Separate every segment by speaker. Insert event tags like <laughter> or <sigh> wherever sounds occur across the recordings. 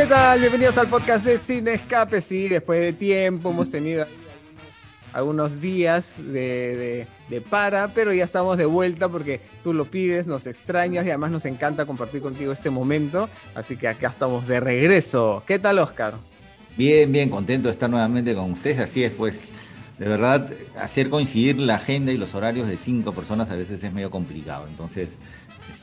Speaker 1: ¿Qué tal? Bienvenidos al podcast de Cine Escape. Sí, después de tiempo hemos tenido algunos días de, de, para, pero ya estamos de vuelta porque tú lo pides, nos extrañas y además nos encanta compartir contigo este momento. Así que acá estamos de regreso. ¿Qué tal, Oscar?
Speaker 2: Bien, bien, contento de estar nuevamente con ustedes. Así es, pues, de verdad, hacer coincidir la agenda y los horarios de cinco personas a veces es medio complicado. Entonces,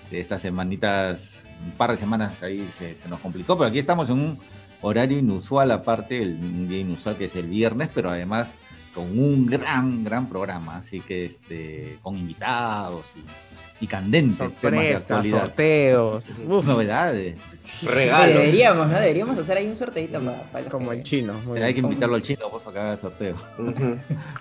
Speaker 2: este, estas semanitas, un par de semanas ahí se, se nos complicó, pero aquí estamos en un horario inusual, aparte, el, un día inusual que es el viernes, pero además con un gran, gran programa, así que este, con invitados y, y candentes
Speaker 1: temas de sorteos,
Speaker 2: novedades.
Speaker 3: Regalos. Deberíamos, ¿no? Deberíamos hacer ahí un sorteito para,
Speaker 1: Como el chino.
Speaker 2: Hay que invitarlo al chino, pues, para que haga sorteo.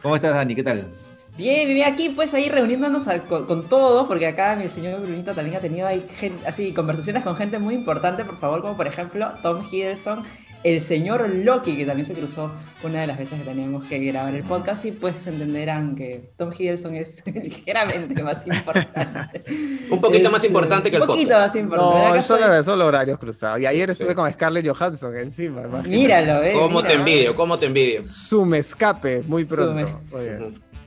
Speaker 2: ¿Cómo estás, Dani? ¿Qué tal?
Speaker 3: Bien, bien, aquí pues ahí reuniéndonos con, todos, porque acá el señor Brunito también ha tenido ahí así conversaciones con gente muy importante, por favor, como por ejemplo Tom Hiddleston, el señor Loki, que también se cruzó una de las veces que teníamos que grabar el podcast, y pues entenderán que Tom Hiddleston es <laughs> ligeramente más importante. <laughs>
Speaker 4: un poquito más importante que el podcast. Un poquito más
Speaker 1: importante. No, solo, solo horarios cruzados. Y ayer estuve con Scarlett Johansson encima.
Speaker 3: Míralo, eh.
Speaker 4: ¿Cómo te envidio? ¿Cómo te envidio?
Speaker 1: Zoom escape, muy pronto.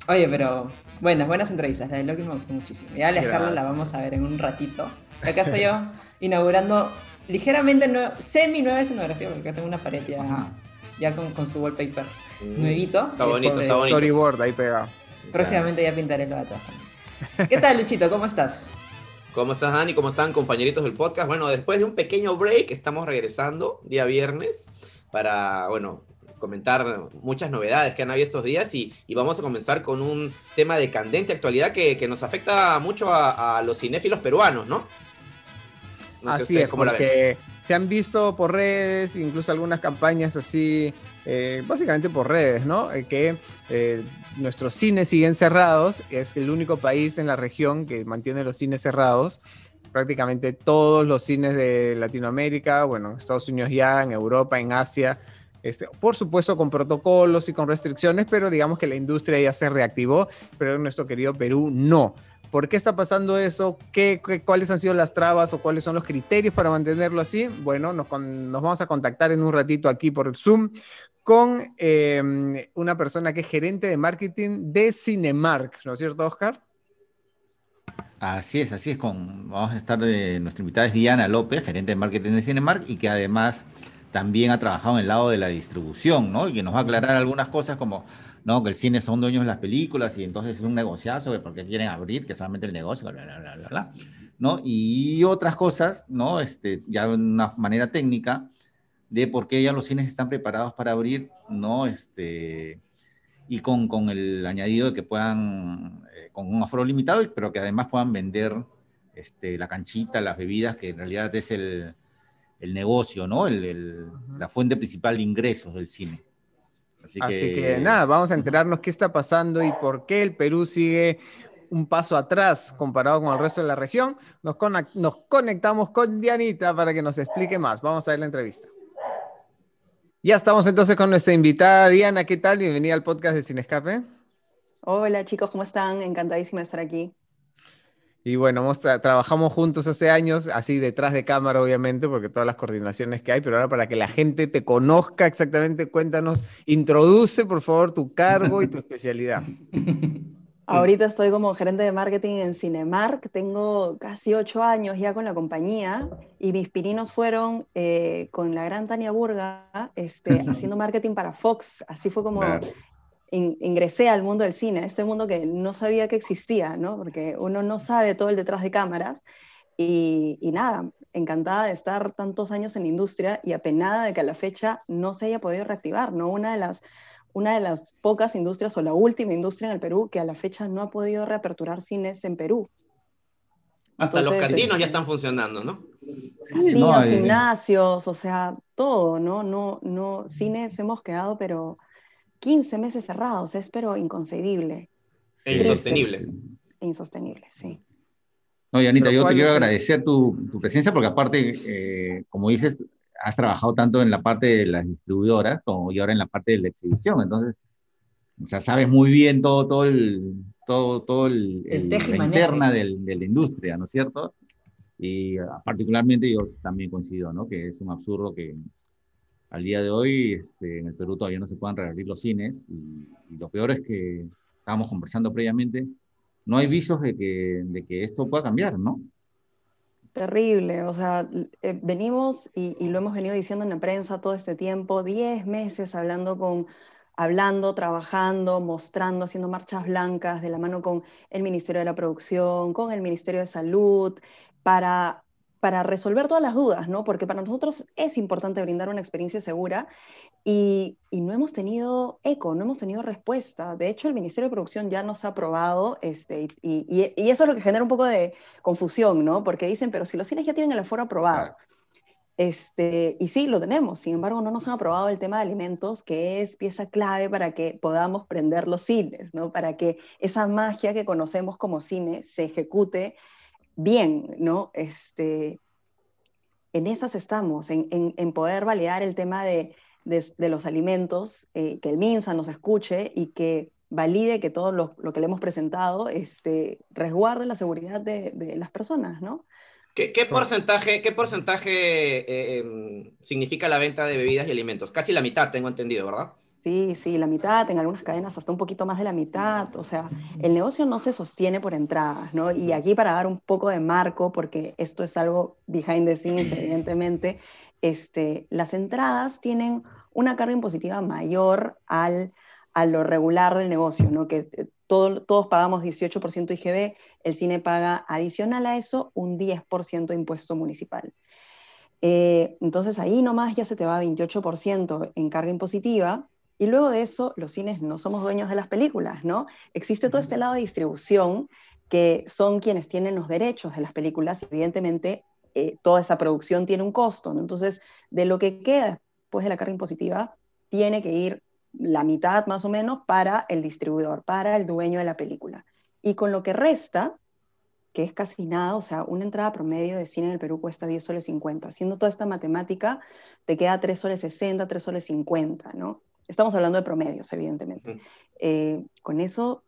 Speaker 3: Oye, pero buenas, buenas entrevistas. La de Loki me gustó muchísimo. Ya la Scarlett la vamos a ver en un ratito. Acá <laughs> estoy yo inaugurando ligeramente semi nueva escenografía, porque acá tengo una pared ya, con, con, su wallpaper mm. nuevito.
Speaker 4: Está bonito, está bonito.
Speaker 1: Storyboard ahí pegado.
Speaker 3: Próximamente ya pintaré lo de atrás. ¿Qué tal, Luchito? ¿Cómo estás?
Speaker 4: ¿Cómo estás, Dani? ¿Cómo están, compañeritos del podcast? Bueno, después de un pequeño break, estamos regresando día viernes para, bueno, comentar muchas novedades que han habido estos días y, vamos a comenzar con un tema de candente actualidad que, que nos afecta mucho a, a, los cinéfilos peruanos, ¿no?
Speaker 1: así es, porque se han visto por redes, incluso algunas campañas así, eh, básicamente por redes, ¿no? Eh, que eh, nuestros cines siguen cerrados, es el único país en la región que mantiene los cines cerrados. Prácticamente todos los cines de Latinoamérica, bueno, en Estados Unidos ya, en Europa, en Asia, este, por supuesto con protocolos y con restricciones, pero digamos que la industria ya se reactivó, pero nuestro querido Perú no. ¿Por qué está pasando eso? ¿Qué, cuáles han sido las trabas o cuáles son los criterios para mantenerlo así? Bueno, nos, vamos a contactar en un ratito aquí por el Zoom con em, una persona que es gerente de marketing de Cinemark, ¿no es cierto, Oscar?
Speaker 2: Así es, así es. Vamos a estar de nuestra invitada es Diana López, gerente de marketing de Cinemark y que además también ha trabajado en el lado de la distribución, ¿no? Y que nos va a aclarar algunas cosas como ¿no? Que el cine son dueños de las películas y entonces es un negociazo de por qué quieren abrir, que solamente el negocio, bla, bla, bla, bla, ¿no? Y otras cosas, ¿no? Este, ya de una manera técnica de por qué ya los cines están preparados para abrir, ¿no? Este, y con, con el añadido de que puedan, eh, con un aforo limitado, pero que además puedan vender este, la canchita, las bebidas, que en realidad es el, el negocio, ¿no? El, el, la fuente principal de ingresos del cine.
Speaker 1: Así, que... nada, vamos a enterarnos qué está pasando y por qué el Perú sigue un paso atrás comparado con el resto de la región. Nos, nos conectamos con Dianita para que nos explique más. Vamos a ver la entrevista. Ya estamos entonces con nuestra invitada Diana. ¿Qué tal? Bienvenida al podcast de Sin Escape.
Speaker 5: Hola chicos, ¿cómo están? Encantadísima de estar aquí.
Speaker 1: Y bueno, trabajamos juntos hace años, así detrás de cámara, obviamente, porque todas las coordinaciones que hay, pero ahora para que la gente te conozca exactamente, cuéntanos, introduce por favor tu cargo y tu <laughs> especialidad.
Speaker 5: Ahorita estoy como gerente de marketing en Cinemark, tengo casi ocho años ya con la compañía y mis pininos fueron eh, con la gran Tania Burga este, <laughs> haciendo marketing para Fox, así fue como ingresé al mundo del cine, este mundo que no sabía que existía, ¿no? Porque uno no sabe todo el detrás de cámaras. Y, nada, encantada de estar tantos años en la industria y apenada de que a la fecha no se haya podido reactivar, ¿no? Una de las, una de las pocas industrias o la última industria en el Perú que a la fecha no ha podido reaperturar cines en Perú.
Speaker 4: Hasta los casinos ya están funcionando, ¿no?
Speaker 5: Casinos, gimnasios, o sea, todo, ¿no? No, no, cines hemos quedado, pero 15 meses cerrados, es pero inconcebible.
Speaker 4: E insostenible.
Speaker 5: insostenible, sí.
Speaker 2: No, Yanita, yo te quiero agradecer tu, tu, presencia porque aparte, eh, como dices, has trabajado tanto en la parte de las distribuidoras como y ahora en la parte de la exhibición. Entonces, o sea, sabes muy bien todo, todo el, todo, todo el, el, la interna del, de la industria, ¿no es cierto? Y ah, particularmente yo también coincido, ¿no? Que es un absurdo que al día de hoy este, en el Perú todavía no se puedan reabrir los cines y, lo peor es que estábamos conversando previamente, no hay visos de que, de que esto pueda cambiar, ¿no?
Speaker 5: Terrible, o sea, eh, venimos y, y, lo hemos venido diciendo en la prensa todo este tiempo, 10 meses hablando con, hablando, trabajando, mostrando, haciendo marchas blancas de la mano con el Ministerio de la Producción, con el Ministerio de Salud, para para resolver todas las dudas, ¿no? Porque para nosotros es importante brindar una experiencia segura y, no hemos tenido eco, no hemos tenido respuesta. De hecho, el Ministerio de Producción ya nos ha aprobado este, y, eso es lo que genera un poco de confusión, ¿no? Porque dicen, pero si los cines ya tienen el aforo aprobado. Este, y sí, lo tenemos, sin embargo, no nos han aprobado el tema de alimentos, que es pieza clave para que podamos prender los cines, ¿no? Para que esa magia que conocemos como cine se ejecute bien, ¿no? Este, en esas estamos, en, poder validar el tema de, los alimentos, eh, que el MINSA nos escuche y que valide que todo lo, que le hemos presentado este, resguarde la seguridad de, las personas, ¿no?
Speaker 4: ¿Qué, porcentaje, qué porcentaje eh, em, significa la venta de bebidas y alimentos? Casi la mitad, tengo entendido, ¿verdad?
Speaker 5: Sí, sí, la mitad, en algunas cadenas hasta un poquito más de la mitad. O sea, el negocio no se sostiene por entradas, ¿no? Y aquí para dar un poco de marco, porque esto es algo behind the scenes, evidentemente, este, las entradas tienen una carga impositiva mayor al, a lo regular del negocio, ¿no? Que eh, todos pagamos 18% IGB, el cine paga adicional a eso un 10% de impuesto municipal. Eh, entonces ahí nomás ya se te va 28% en carga impositiva y luego de eso, los cines no somos dueños de las películas, ¿no? Existe todo este lado de distribución que son quienes tienen los derechos de las películas. Evidentemente, eh, toda esa producción tiene un costo, ¿no? Entonces, de lo que queda después de la carga impositiva, tiene que ir la mitad más o menos para el distribuidor, para el dueño de la película. Y con lo que resta, que es casi nada, o sea, una entrada promedio de cine en el Perú cuesta 10 soles 50. Haciendo toda esta matemática, te queda 3 soles 60, 3 soles 50, ¿no? Estamos hablando de promedios, evidentemente. Eh, con eso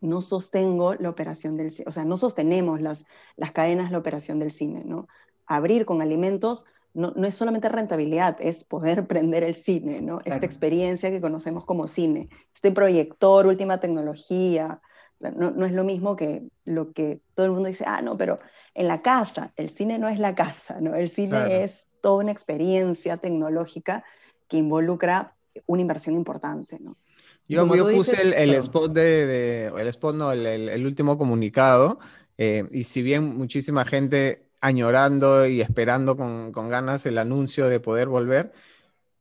Speaker 5: no sostengo la operación del cine, o sea, no sostenemos las, las cadenas la operación del cine, ¿no? Abrir con alimentos no, no es solamente rentabilidad, es poder <laughs> prender el cine, ¿no? Esta experiencia que conocemos como cine, este proyector, última tecnología, no, no, es lo mismo que lo que todo el mundo dice, ah, no, pero en la casa, el cine no es la casa, ¿no? El cine es toda una experiencia tecnológica que involucra una inversión importante, ¿no?
Speaker 1: Yo, puse el, spot de, el spot, no, el, último comunicado, eh, y si bien muchísima gente añorando y esperando con, con, ganas el anuncio de poder volver,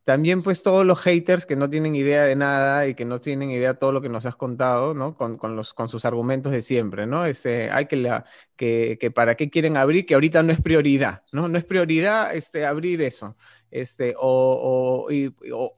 Speaker 1: también pues todos los haters que no tienen idea de nada y que no tienen idea de todo lo que nos has contado, ¿no? Con, con los, con sus argumentos de siempre, ¿no? Este, hay que, la, que, que para qué quieren abrir, que ahorita no es prioridad, ¿no? No es prioridad este, abrir eso este, o,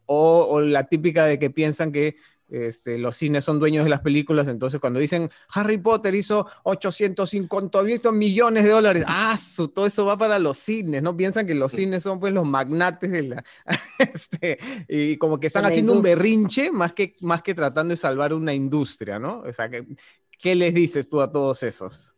Speaker 1: o, la típica de que piensan que este, los cines son dueños de las películas, entonces cuando dicen Harry Potter hizo 850 millones de dólares, ah, todo eso va para los cines, ¿no? Piensan que los cines son pues los magnates de la... <laughs> Este, y como que están haciendo un berrinche más que, más que tratando de salvar una industria, ¿no? O sea, ¿qué les dices tú a todos esos?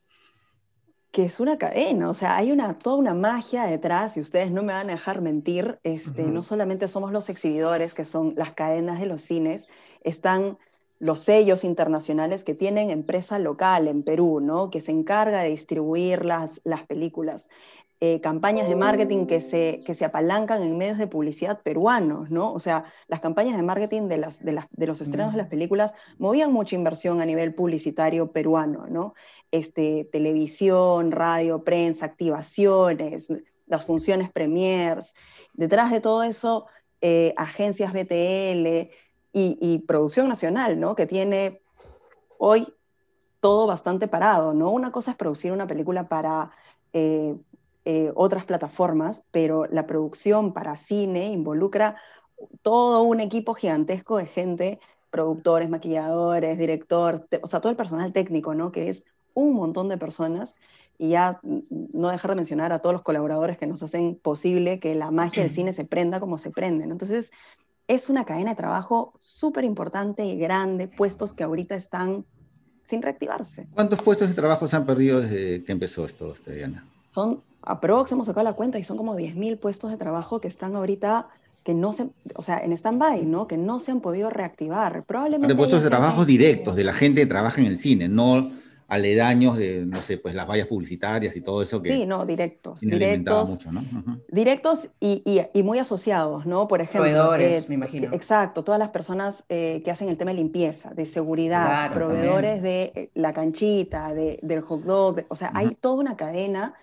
Speaker 5: que es una cadena, o sea, hay una, toda una magia detrás y ustedes no me van a dejar mentir, este, no solamente somos los exhibidores, que son las cadenas de los cines, están los sellos internacionales que tienen empresa local en Perú, ¿no? que se encarga de distribuir las, las películas. Eh, campañas de marketing que se, que se apalancan en medios de publicidad peruanos, ¿no? O sea, las campañas de marketing de, las, de, las, de los estrenos de las películas movían mucha inversión a nivel publicitario peruano, ¿no? Este, televisión, radio, prensa, activaciones, las funciones premiers. Detrás de todo eso, eh, agencias BTL y, producción nacional, ¿no? Que tiene hoy todo bastante parado, ¿no? Una cosa es producir una película para... Eh, eh, otras plataformas, pero la producción para cine involucra todo un equipo gigantesco de gente, productores, maquilladores, director, o sea, todo el personal técnico, ¿no? Que es un montón de personas y ya no dejar de mencionar a todos los colaboradores que nos hacen posible que la magia del cine se prenda como se prende. Entonces, es una cadena de trabajo súper importante y grande, puestos que ahorita están sin reactivarse.
Speaker 2: ¿Cuántos puestos de trabajo se han perdido desde que empezó esto, Diana?
Speaker 5: Son aprox hemos la cuenta y son como 10.000 puestos de trabajo que están ahorita que no se, o sea, en stand-by, ¿no? Que no se han podido reactivar. Probablemente.
Speaker 2: De puestos de trabajos directos de la gente que trabaja en el cine, no aledaños de, no sé, pues las vallas publicitarias y todo eso que...
Speaker 5: Sí, no, directos. Directos, mucho, ¿no? directos y, y, muy asociados, ¿no? Por ejemplo...
Speaker 3: Proveedores, eh, me imagino.
Speaker 5: Exacto, todas las personas eh, que hacen el tema de limpieza, de seguridad, proveedores de eh, la canchita, de, del hot dog, o sea, hay toda una cadena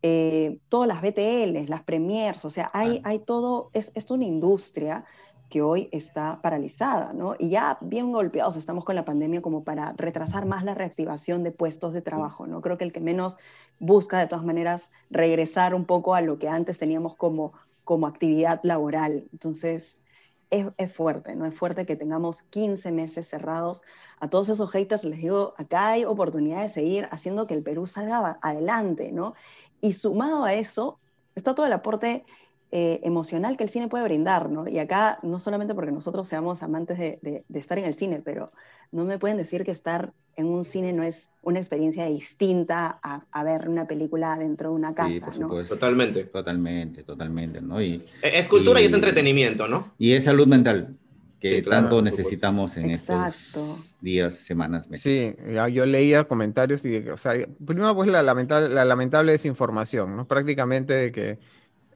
Speaker 5: eh, todas las BTLs, las premiers, o sea, hay, hay todo, es, es una industria que hoy está paralizada, ¿no? Y ya bien golpeados estamos con la pandemia como para retrasar más la reactivación de puestos de trabajo, ¿no? Creo que el que menos busca de todas maneras regresar un poco a lo que antes teníamos como, como actividad laboral. Entonces, es, es, fuerte, ¿no? Es fuerte que tengamos 15 meses cerrados. A todos esos haters les digo, acá hay oportunidad de seguir haciendo que el Perú salga adelante, ¿no? Y sumado a eso, está todo el aporte eh, emocional que el cine puede brindar, ¿no? Y acá, no solamente porque nosotros seamos amantes de, estar en el cine, pero no me pueden decir que estar en un cine no es una experiencia distinta a, ver una película dentro de una casa, ¿no?
Speaker 4: Totalmente.
Speaker 2: Totalmente, totalmente, ¿no? Y,
Speaker 4: es cultura y, es entretenimiento, ¿no?
Speaker 2: Y es salud mental que tanto necesitamos en estos días, semanas,
Speaker 1: meses. Sí, yo leía comentarios y, o sea, primero pues la lamentable, la lamentable desinformación, ¿no? Prácticamente de que,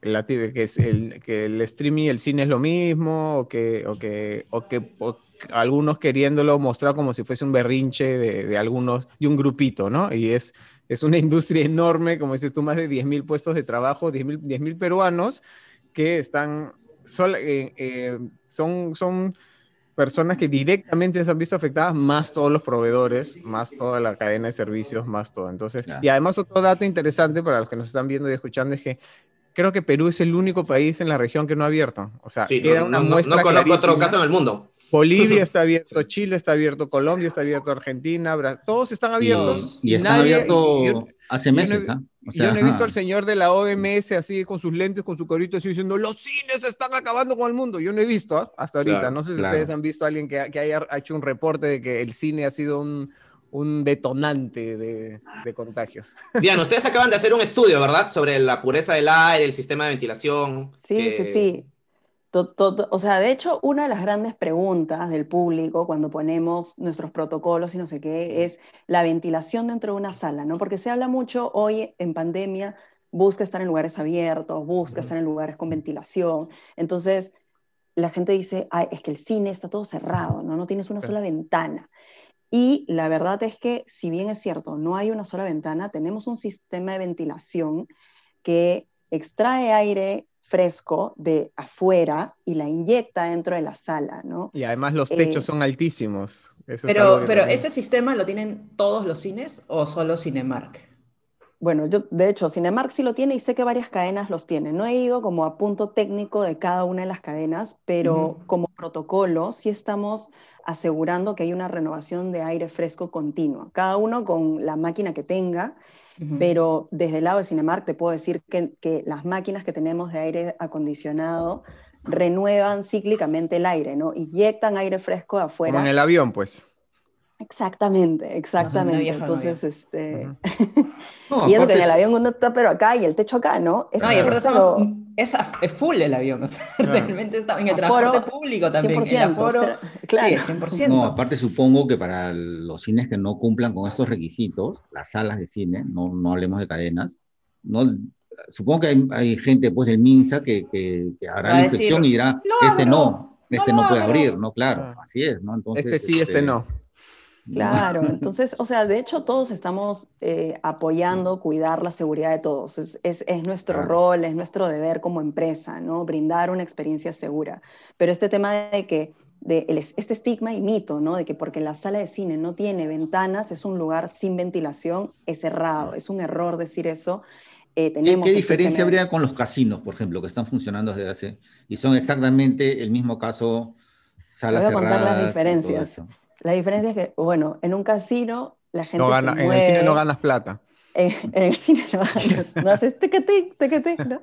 Speaker 1: la, que, es el, que el streaming y el cine es lo mismo, o que, o que, o que algunos queriéndolo mostrar como si fuese un berrinche de, de algunos, de un grupito, ¿no? Y es, es una <laughs> industria enorme, como dices tú, más de 10.000 puestos de trabajo, 10.000 10, peruanos que están eh, eh, son, son personas que directamente se han visto afectadas, más todos los proveedores, más toda la cadena de servicios, más todo. Entonces, y además otro dato interesante para los que nos están viendo y escuchando es que creo que Perú es el único país en la región que no ha abierto. O sea,
Speaker 4: queda una muestra no conozco otro caso en el mundo.
Speaker 1: Bolivia <laughs> está abierto, Chile está abierto, Colombia está abierto, Argentina, todos están abiertos.
Speaker 2: Y, están abiertos hace meses, ¿ah?
Speaker 1: yo no he visto al señor de la OMS así con sus lentes, con su corito así diciendo, los cines están acabando con el mundo. Yo no he visto ¿ah? hasta ahorita. no sé si ustedes han visto a alguien que, que, haya hecho un reporte de que el cine ha sido un, un detonante de, de, contagios. <laughs>
Speaker 4: Diana, ustedes acaban de hacer un estudio, ¿verdad? Sobre la pureza del aire, el sistema de ventilación.
Speaker 5: Sí, sí, sí o sea, de hecho, una de las grandes preguntas del público cuando ponemos nuestros protocolos y no sé qué es la ventilación dentro de una sala, ¿no? Porque se habla mucho hoy en pandemia, busca estar en lugares abiertos, busca estar en lugares con ventilación. Entonces, la gente dice, Ay, es que el cine está todo cerrado, ¿no? No tienes una sola ventana. Y la verdad es que, si bien es cierto, no hay una sola ventana, tenemos un sistema de ventilación que extrae aire fresco de afuera y la inyecta dentro de la sala, ¿no?
Speaker 1: Y además los techos eh, son altísimos.
Speaker 3: pero pero ¿ese sistema lo tienen todos los cines o solo Cinemark?
Speaker 5: Bueno, yo de hecho Cinemark sí lo tiene y sé que varias cadenas los tienen. No he ido como a punto técnico de cada una de las cadenas, pero como protocolo sí estamos asegurando que hay una renovación de aire fresco continua, cada uno con la máquina que tenga pero desde el lado de Cinemark te puedo decir que, que, las máquinas que tenemos de aire acondicionado renuevan cíclicamente el aire, ¿no? Inyectan aire fresco de afuera.
Speaker 1: Como en el avión, pues.
Speaker 5: Exactamente, exactamente. Entonces, este. <laughs> y es que en el avión uno está, pero acá y el techo acá, ¿no?
Speaker 3: Es, no, y aparte estamos. Es, full el avión, o sea, realmente está en el transporte público también. 100%, el aforo, claro. Sí, 100%.
Speaker 2: No, aparte supongo que para los cines que no cumplan con estos requisitos, las salas de cine, no, no hablemos de cadenas, no, supongo que hay, hay gente pues del MINSA que, que, hará la inspección y dirá, este no, este no, puede abrir, ¿no, claro, así es, ¿no?
Speaker 1: Entonces, este sí, este, este no.
Speaker 5: Claro, <laughs> entonces, o sea, de hecho todos estamos eh, apoyando cuidar la seguridad de todos. Es, es, es nuestro rol, es nuestro deber como empresa, ¿no? Brindar una experiencia segura. Pero este tema de que, de este estigma y mito, ¿no? De que porque la sala de cine no tiene ventanas, es un lugar sin ventilación, es errado, es un error decir eso.
Speaker 2: Eh, tenemos ¿Qué, diferencia habría con los casinos, por ejemplo, que están funcionando desde hace, y son exactamente el mismo caso, salas
Speaker 5: Voy a contar las diferencias. La diferencia es que, bueno, en un casino la gente.
Speaker 1: se mueve. En el cine no ganas plata.
Speaker 5: En, el cine no ganas, no haces tequete, tequete, ¿no?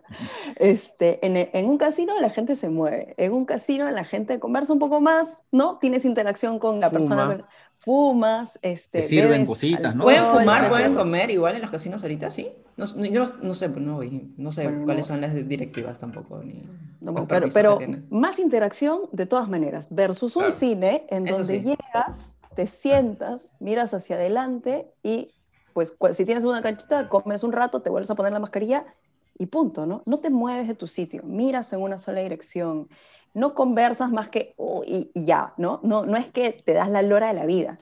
Speaker 5: Este, en, en, un casino la gente se mueve, en un casino la gente conversa un poco más, ¿no? Tienes interacción con la persona, fumas, este,
Speaker 2: sirven cositas, ¿no?
Speaker 3: Pueden fumar, pueden comer igual en los casinos ahorita, sí. No, yo no, sé, no, no sé cuáles son las directivas tampoco. Ni
Speaker 5: pero, más interacción de todas maneras, versus un cine en donde llegas, te sientas, miras hacia adelante y pues si tienes una canchita, comes un rato, te vuelves a poner la mascarilla y punto, ¿no? No te mueves de tu sitio, miras en una sola dirección no conversas más que oh, y, ya, ¿no? ¿no? No es que te das la lora de la vida.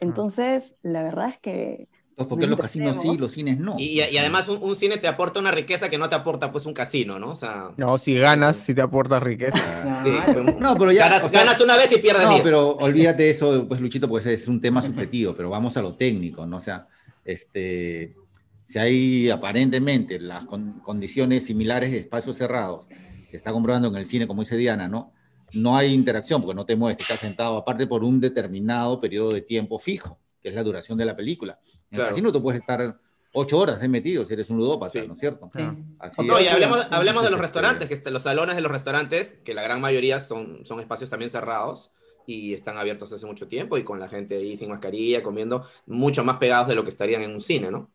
Speaker 5: Entonces, la verdad es que...
Speaker 2: Porque los casinos sí, los cines no.
Speaker 4: Y, además un, cine te aporta una riqueza que no te aporta pues un casino, ¿no? O sea,
Speaker 1: no, si ganas, si te aporta riqueza. <laughs>
Speaker 2: no, pero ya,
Speaker 4: ganas, una vez y pierdes No,
Speaker 2: pero olvídate eso, pues Luchito, pues es un tema subjetivo, pero vamos a lo técnico, ¿no? O sea, este, si hay aparentemente las condiciones similares de espacios cerrados se está comprobando en el cine, como dice Diana, ¿no? No hay interacción porque no te mueves, te estás sentado aparte por un determinado periodo de tiempo fijo, que es la duración de la película. En el casino tú puedes estar ocho horas metido si eres un ludópata, ¿no es cierto?
Speaker 4: Así no, y hablemos, hablemos de los restaurantes, que los salones de los restaurantes, que la gran mayoría son, son espacios también cerrados y están abiertos hace mucho tiempo y con la gente ahí sin mascarilla, comiendo mucho más pegados de lo que estarían en un cine, ¿no?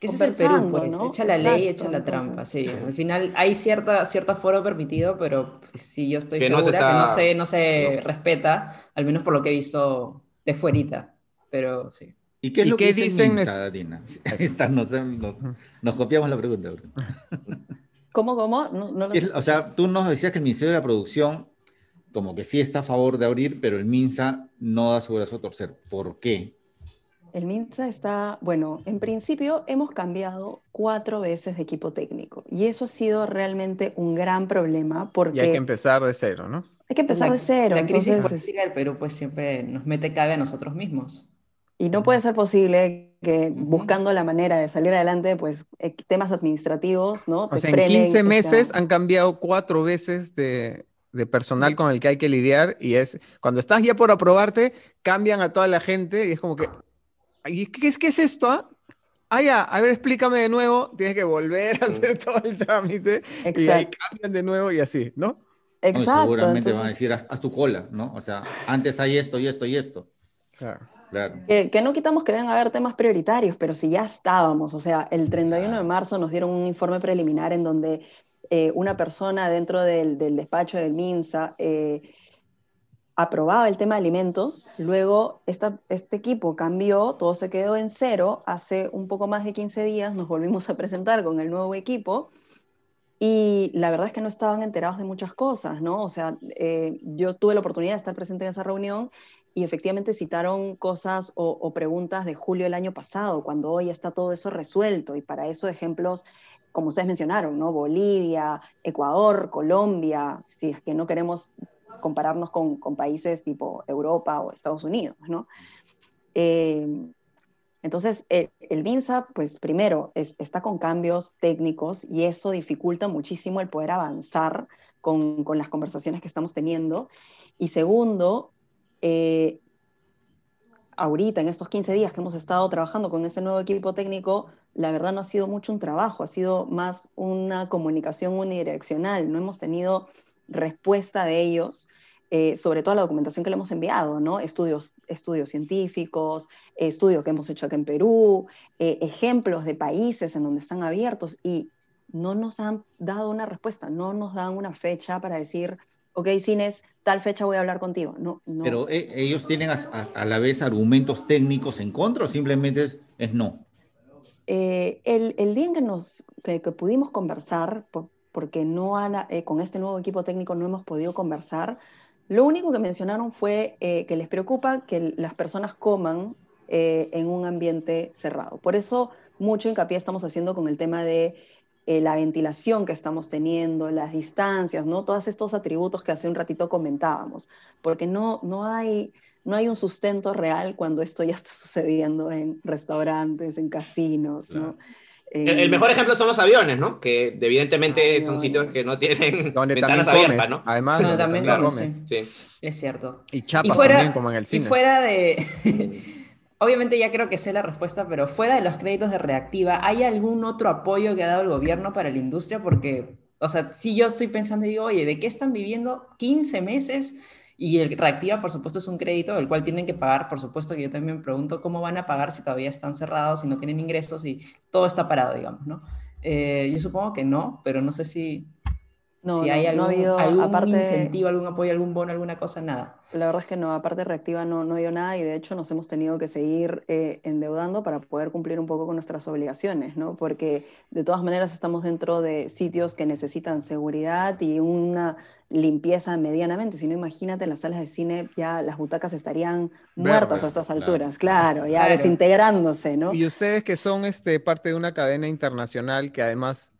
Speaker 3: Ese es el Perú, pues. Echa la ley, echa la trampa, sí. Al final hay cierta, cierto aforo permitido, pero sí, yo estoy segura que no se, no se respeta, al menos por lo que he visto de fuerita, pero sí.
Speaker 2: ¿Y qué es lo que dicen? Dina? <laughs> Esta, nos, nos, copiamos la pregunta.
Speaker 5: ¿Cómo, cómo?
Speaker 2: o sea, tú nos decías que el Ministerio de la Producción como que sí está a favor de abrir, pero el MINSA no da su brazo a torcer. ¿Por qué?
Speaker 5: El MINSA está, bueno, en principio hemos cambiado cuatro veces de equipo técnico y eso ha sido realmente un gran problema porque...
Speaker 1: Y hay que empezar de cero, ¿no?
Speaker 5: Hay que empezar de cero.
Speaker 3: La crisis política del Perú pues siempre nos mete cabe a nosotros mismos.
Speaker 5: Y no puede ser posible que buscando la manera de salir adelante, pues eh, temas administrativos, ¿no?
Speaker 1: o sea, en 15 meses han cambiado cuatro veces de, de personal con el que hay que lidiar y es cuando estás ya por aprobarte, cambian a toda la gente y es como que, ¿Y qué es, qué es esto? Ah? ah, ya, a ver, explícame de nuevo. Tienes que volver a hacer todo el trámite. Y ahí cambian de nuevo y así, ¿no?
Speaker 2: Exacto. seguramente van a decir, haz, tu cola, ¿no? O sea, antes hay esto y esto y esto.
Speaker 5: Claro. claro. Que, no quitamos que deben haber temas prioritarios, pero si ya estábamos, o sea, el 31 de marzo nos dieron un informe preliminar en donde eh, una persona dentro del, del despacho del MINSA eh, aprobaba el tema de alimentos, luego esta, este equipo cambió, todo se quedó en cero, hace un poco más de 15 días nos volvimos a presentar con el nuevo equipo y la verdad es que no estaban enterados de muchas cosas, ¿no? O sea, eh, yo tuve la oportunidad de estar presente en esa reunión y efectivamente citaron cosas o, o, preguntas de julio del año pasado, cuando hoy está todo eso resuelto y para eso ejemplos como ustedes mencionaron, ¿no? Bolivia, Ecuador, Colombia, si es que no queremos compararnos con, con, países tipo Europa o Estados Unidos, ¿no? Eh, entonces, el, el MINSA, pues primero, está con cambios técnicos y eso dificulta muchísimo el poder avanzar con, con las conversaciones que estamos teniendo. Y segundo, eh, ahorita, en estos 15 días que hemos estado trabajando con ese nuevo equipo técnico, la verdad no ha sido mucho un trabajo, ha sido más una comunicación unidireccional. No hemos tenido respuesta de ellos eh, sobre toda la documentación que le hemos enviado, ¿no? Estudios, estudios científicos, estudios que hemos hecho aquí en Perú, eh, ejemplos de países en donde están abiertos y no nos han dado una respuesta, no nos dan una fecha para decir, ok, Cines, tal fecha voy a hablar contigo. No, no.
Speaker 2: Pero eh, ellos tienen a, la vez argumentos técnicos en contra o simplemente es, no.
Speaker 5: el, el, día en que, nos, que, pudimos conversar, porque no con este nuevo equipo técnico no hemos podido conversar, lo único que mencionaron fue eh, que les preocupa que las personas coman eh, en un ambiente cerrado. Por eso mucho hincapié estamos haciendo con el tema de eh, la ventilación que estamos teniendo, las distancias, ¿no? Todos estos atributos que hace un ratito comentábamos, porque no, no, hay, no hay un sustento real cuando esto ya está <laughs> sucediendo en restaurantes, en casinos, ¿no?
Speaker 4: El, mejor ejemplo son los aviones, ¿no? Que evidentemente son sitios que no tienen <laughs> ventanas abiertas, ¿no?
Speaker 1: Además,
Speaker 3: también sí. Es cierto.
Speaker 1: Y chapas también, como en el cine.
Speaker 3: Y fuera de... <laughs> Obviamente ya creo que sé la respuesta, pero fuera de los créditos de reactiva, ¿hay algún otro apoyo que ha dado el gobierno para la industria? Porque, o sea, si yo estoy pensando y digo, oye, ¿de qué están viviendo 15 meses? Y el Reactiva, por supuesto, es un crédito el cual tienen que pagar, por supuesto que yo también me pregunto cómo van a pagar si todavía están cerrados, si no tienen ingresos y todo está parado, digamos, ¿no? Eh, yo supongo que no, pero no sé si,
Speaker 5: no,
Speaker 3: si hay
Speaker 5: no,
Speaker 3: algún,
Speaker 5: ha habido,
Speaker 3: algún
Speaker 5: aparte,
Speaker 3: incentivo, algún apoyo, algún bono, alguna cosa, nada.
Speaker 5: La verdad es que no, aparte Reactiva no, no dio nada y de hecho nos hemos tenido que seguir eh, endeudando para poder cumplir un poco con nuestras obligaciones, ¿no? Porque de todas maneras estamos dentro de sitios que necesitan seguridad y una limpieza medianamente. Si no, imagínate en las salas de cine ya las butacas estarían muertas a estas alturas, claro, ya
Speaker 3: Claro.
Speaker 5: desintegrándose, ¿no?
Speaker 1: Y ustedes que son este, parte de una cadena internacional que además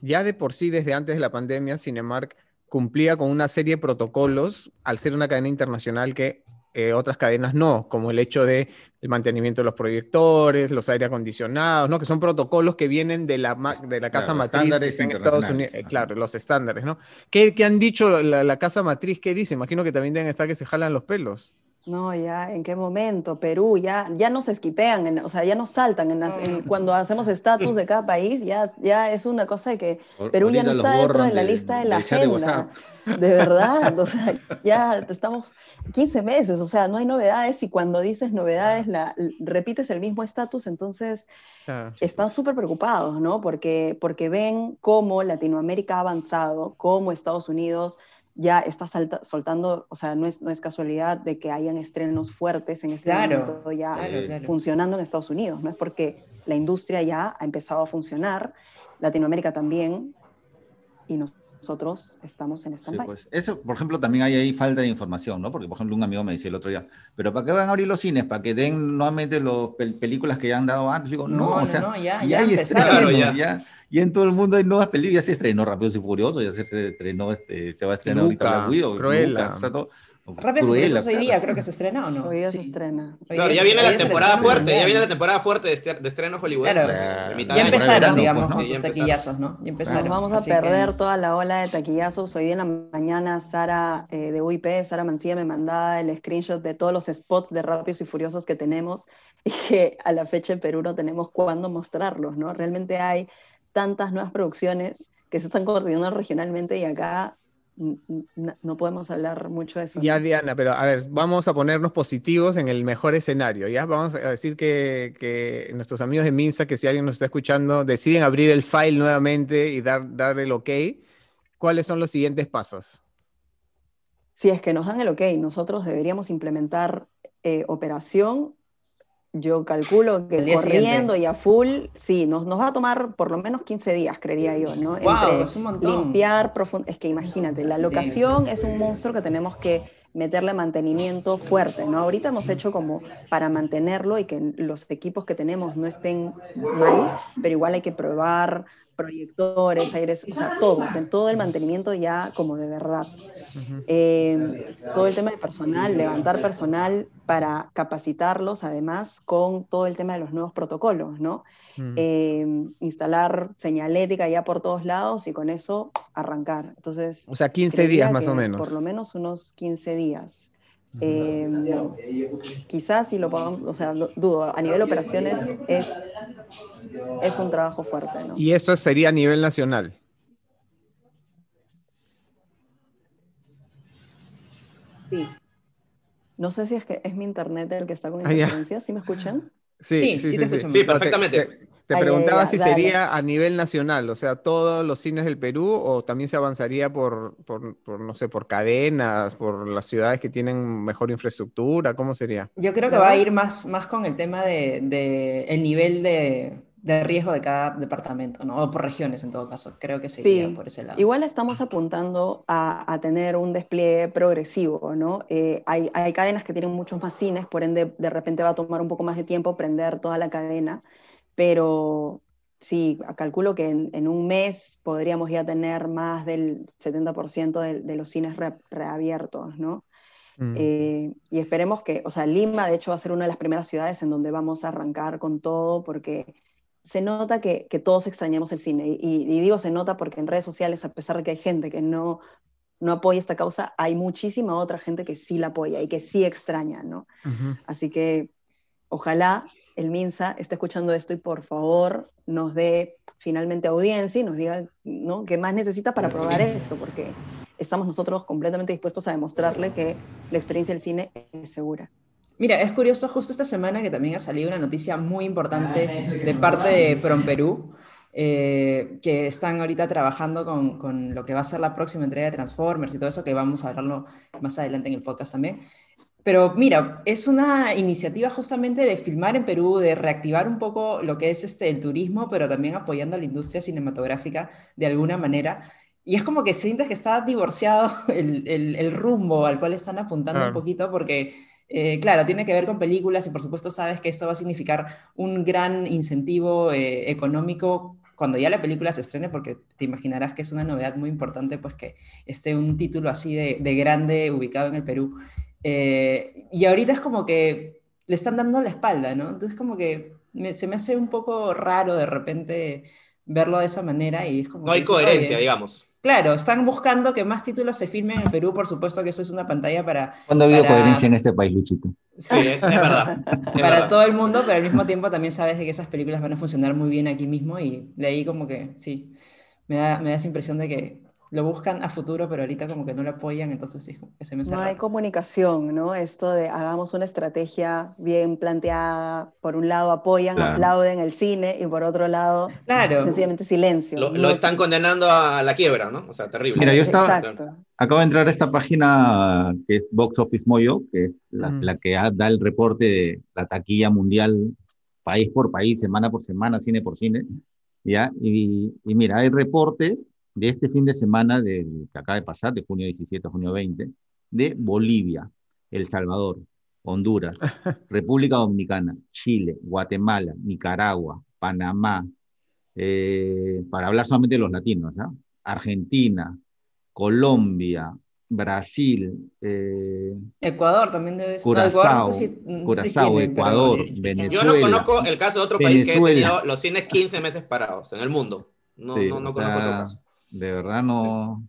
Speaker 1: ya de por sí desde antes de la pandemia, Cinemark cumplía con una serie de protocolos al ser una cadena internacional que eh, otras cadenas no, como el hecho de el mantenimiento de los proyectores, los aire acondicionados, ¿no? Que son protocolos que vienen de la, de la casa
Speaker 2: Claro,
Speaker 1: matriz que en Estados Unidos. eh, claro, los estándares, ¿no? ¿Qué, qué han dicho la, la casa matriz? ¿Qué dice? Imagino que también deben estar que se jalan los pelos.
Speaker 5: No, ya, ¿en qué momento? Perú, ya, ya nos esquipean, en- o sea, ya nos saltan. en las- en- cuando hacemos estatus de cada país, ya, ya es una cosa de que Perú ya no está dentro de la lista de la
Speaker 2: de
Speaker 5: agenda. De verdad, o <laughs> sea, ya estamos 15 meses, o sea, no hay novedades y cuando dices novedades, la, repites el mismo estatus, entonces
Speaker 1: Claro.
Speaker 5: están súper preocupados, ¿no? Porque, porque ven cómo Latinoamérica ha avanzado, cómo Estados Unidos ya está salta- soltando, o sea, no es, no es casualidad de que hayan estnos fuertes en este
Speaker 3: Claro,
Speaker 5: momento ya
Speaker 3: Claro, claro.
Speaker 5: funcionando en Estados Unidos, ¿no? Es porque la industria ya ha empezado a funcionar, Latinoamérica también, y nosotros estamos en
Speaker 2: Sí,
Speaker 5: stand-by.
Speaker 2: pues, eso, por ejemplo, también hay ahí falta de información, ¿no? Porque, por ejemplo, un amigo me decía el otro día, pero ¿para qué van a abrir los cines? ¿Para que den nuevamente las películas que ya han dado antes? Digo, no,
Speaker 3: No,
Speaker 2: o
Speaker 3: no,
Speaker 2: sea,
Speaker 3: no, ya-
Speaker 2: ya,
Speaker 3: ya
Speaker 2: hay
Speaker 3: empezaron.
Speaker 2: estrenos,
Speaker 4: Claro,
Speaker 2: ya. ya en todo el mundo hay nuevas películas, ya se estrenó Rápidos y Furiosos, ya se estrenó, este, se va a estrenar ahorita Black Widow,
Speaker 1: Cruella.
Speaker 2: Luca, o sea, todo- Cruella,
Speaker 3: Furiosos hoy día creo que se estrena o no.
Speaker 5: Hoy día se
Speaker 3: Sí.
Speaker 5: estrena.
Speaker 3: Hoy
Speaker 4: Claro, ya
Speaker 3: se-
Speaker 4: viene la
Speaker 3: se
Speaker 4: temporada
Speaker 3: estrena
Speaker 4: fuerte, ya viene la temporada fuerte de, estre- de estreno hollywoodense.
Speaker 3: Claro. Ya empezaron, digamos,
Speaker 2: pues, ¿no?
Speaker 3: con sus taquillazos, ¿no? Ya empezaron.
Speaker 5: Nos vamos a
Speaker 3: así que-
Speaker 5: perder toda la ola de taquillazos. Hoy día en la mañana, Sara eh, de UIP, Sara Mancilla, me mandaba el screenshot de todos los spots de Rápidos y Furiosos que tenemos <laughs> y que a la fecha en Perú no tenemos cuándo mostrarlos, ¿no? Realmente hay tantas nuevas producciones que se están coordinando regionalmente y acá no podemos hablar mucho de eso.
Speaker 1: Ya,
Speaker 5: ¿no?
Speaker 1: Diana, pero a ver, vamos a ponernos positivos en el mejor escenario, ¿ya? Vamos a decir que, que nuestros amigos de Minsa, que si alguien nos está escuchando, deciden abrir el file nuevamente y dar, dar el ok. ¿Cuáles son los siguientes pasos?
Speaker 5: Si es que nos dan el ok, nosotros deberíamos implementar eh, operación. Yo calculo que corriendo
Speaker 3: siguiente.
Speaker 5: y a full, sí, nos, nos va a tomar por lo menos 15 días, creería yo, ¿no?
Speaker 3: Wow, es un montón.
Speaker 5: limpiar profundo. Es que imagínate, la locación es un monstruo que tenemos que meterle mantenimiento fuerte, ¿no? Ahorita hemos hecho como para mantenerlo y que los equipos que tenemos no estén mal, pero igual hay que probar proyectores, aires, o sea, todo, todo el mantenimiento ya como de verdad. Eh, todo el tema de personal, levantar personal para capacitarlos, además, con todo el tema de los nuevos protocolos, ¿no?
Speaker 1: Mm.
Speaker 5: Eh, instalar señalética ya por todos lados y con eso arrancar. Entonces,
Speaker 1: O sea, 15
Speaker 5: creería
Speaker 1: días más o menos.
Speaker 5: Por lo menos unos 15 días. Eh, quizás si lo podamos, o sea, lo- dudo, a nivel operaciones es, es un trabajo fuerte, ¿no?
Speaker 1: Y esto sería a nivel nacional.
Speaker 5: Sí. No sé si es que es mi internet el que está con
Speaker 1: Ah, ya.
Speaker 5: interferencia, ¿sí me escuchan?
Speaker 3: Sí, sí te.
Speaker 4: Sí,
Speaker 1: No, te-
Speaker 4: perfectamente.
Speaker 1: Te, te
Speaker 5: Ah, ya,
Speaker 1: preguntaba si
Speaker 5: dale.
Speaker 1: sería a nivel nacional, o sea, todos los cines del Perú, o también se avanzaría por, por, por, no sé, por cadenas, por las ciudades que tienen mejor infraestructura, ¿cómo sería?
Speaker 3: Yo creo que va a ir más, más con el tema de, de el nivel de, de riesgo de cada departamento, ¿no? O por regiones en todo caso. Creo que sería
Speaker 5: Sí,
Speaker 3: por ese lado.
Speaker 5: Igual estamos apuntando a, a tener un despliegue progresivo, ¿no? Eh, hay, hay cadenas que tienen muchos más cines, por ende de repente va a tomar un poco más de tiempo prender toda la cadena, pero sí, calculo que en, en un mes podríamos ya tener más del 70% de, de los cines re- reabiertos, ¿no?
Speaker 1: Mm.
Speaker 5: Eh, y esperemos que, o sea, Lima de hecho va a ser una de las primeras ciudades en donde vamos a arrancar con todo porque se nota que, que todos extrañamos el cine. Y, y digo se nota porque en redes sociales, a pesar de que hay gente que no, no apoya esta causa, hay muchísima otra gente que sí la apoya y que sí extraña, ¿no? Así que ojalá el MINSA esté escuchando esto y por favor nos dé finalmente audiencia y nos diga ¿no? qué más necesita para probar esto, porque estamos nosotros completamente dispuestos a demostrarle que la experiencia del cine es segura.
Speaker 3: Mira, es curioso, justo esta semana que también ha salido una noticia muy importante de parte de Prom Perú, eh, que están ahorita trabajando con, con, lo que va a ser la próxima entrega de Transformers y todo eso, que vamos a hablarlo más adelante en el podcast también. Pero mira, es una iniciativa justamente de filmar en Perú, de reactivar un poco lo que es este, el turismo, pero también apoyando a la industria cinematográfica de alguna manera. Y es como que sientes que está divorciado <laughs> el, el, el rumbo al cual están apuntando un poquito, porque eh, claro, tiene que ver con películas y por supuesto sabes que esto va a significar un gran incentivo eh, económico cuando ya la película se estrene, porque te imaginarás que es una novedad muy importante, pues que esté un título así de, de grande ubicado en el Perú. Eh, y ahorita es como que le están dando la espalda, ¿no? Entonces como que se me hace un poco raro de repente verlo de esa manera y es como...
Speaker 4: No hay coherencia, digamos.
Speaker 3: Claro, están buscando que más títulos se filmen en Perú, por supuesto que eso es una pantalla para...
Speaker 2: ¿Cuándo ha habido coherencia en este país, Luchito?
Speaker 4: Sí, es, verdad. <laughs>
Speaker 3: para todo el mundo, pero al mismo tiempo también sabes de que esas películas van a funcionar muy bien aquí mismo y de ahí como que, sí, me da, me da esa impresión de que lo buscan a futuro, pero ahorita como que no lo apoyan, entonces sí, se me
Speaker 5: No hay comunicación, ¿no? Esto de hagamos una estrategia bien planteada, por un lado apoyan, aplauden el cine y por otro lado
Speaker 3: claro.
Speaker 5: sencillamente silencio.
Speaker 4: Lo, están condenando a la quiebra, ¿no? O sea, terrible.
Speaker 2: Mira, yo estaba, acabo de entrar a esta página que es Box Office Moyo, que es la, mm. que da el reporte de la taquilla mundial país por país, semana por semana, cine por cine, ¿ya? Y, y mira, hay reportes de este fin de semana del, que acaba de pasar, de junio 17 a junio 20, de Bolivia, El Salvador, Honduras, <laughs> República Dominicana, Chile, Guatemala, Nicaragua, Panamá, eh, para hablar solamente de los latinos, ¿ah? Argentina, Colombia, Brasil,
Speaker 3: eh, Ecuador también debe
Speaker 2: ser. Curazao, Curazao Ecuador, Venezuela.
Speaker 4: Yo no conozco el caso de otro país que ha tenido los cines 15 meses parados en el mundo. No, no, no conozco otro caso.
Speaker 2: De verdad no.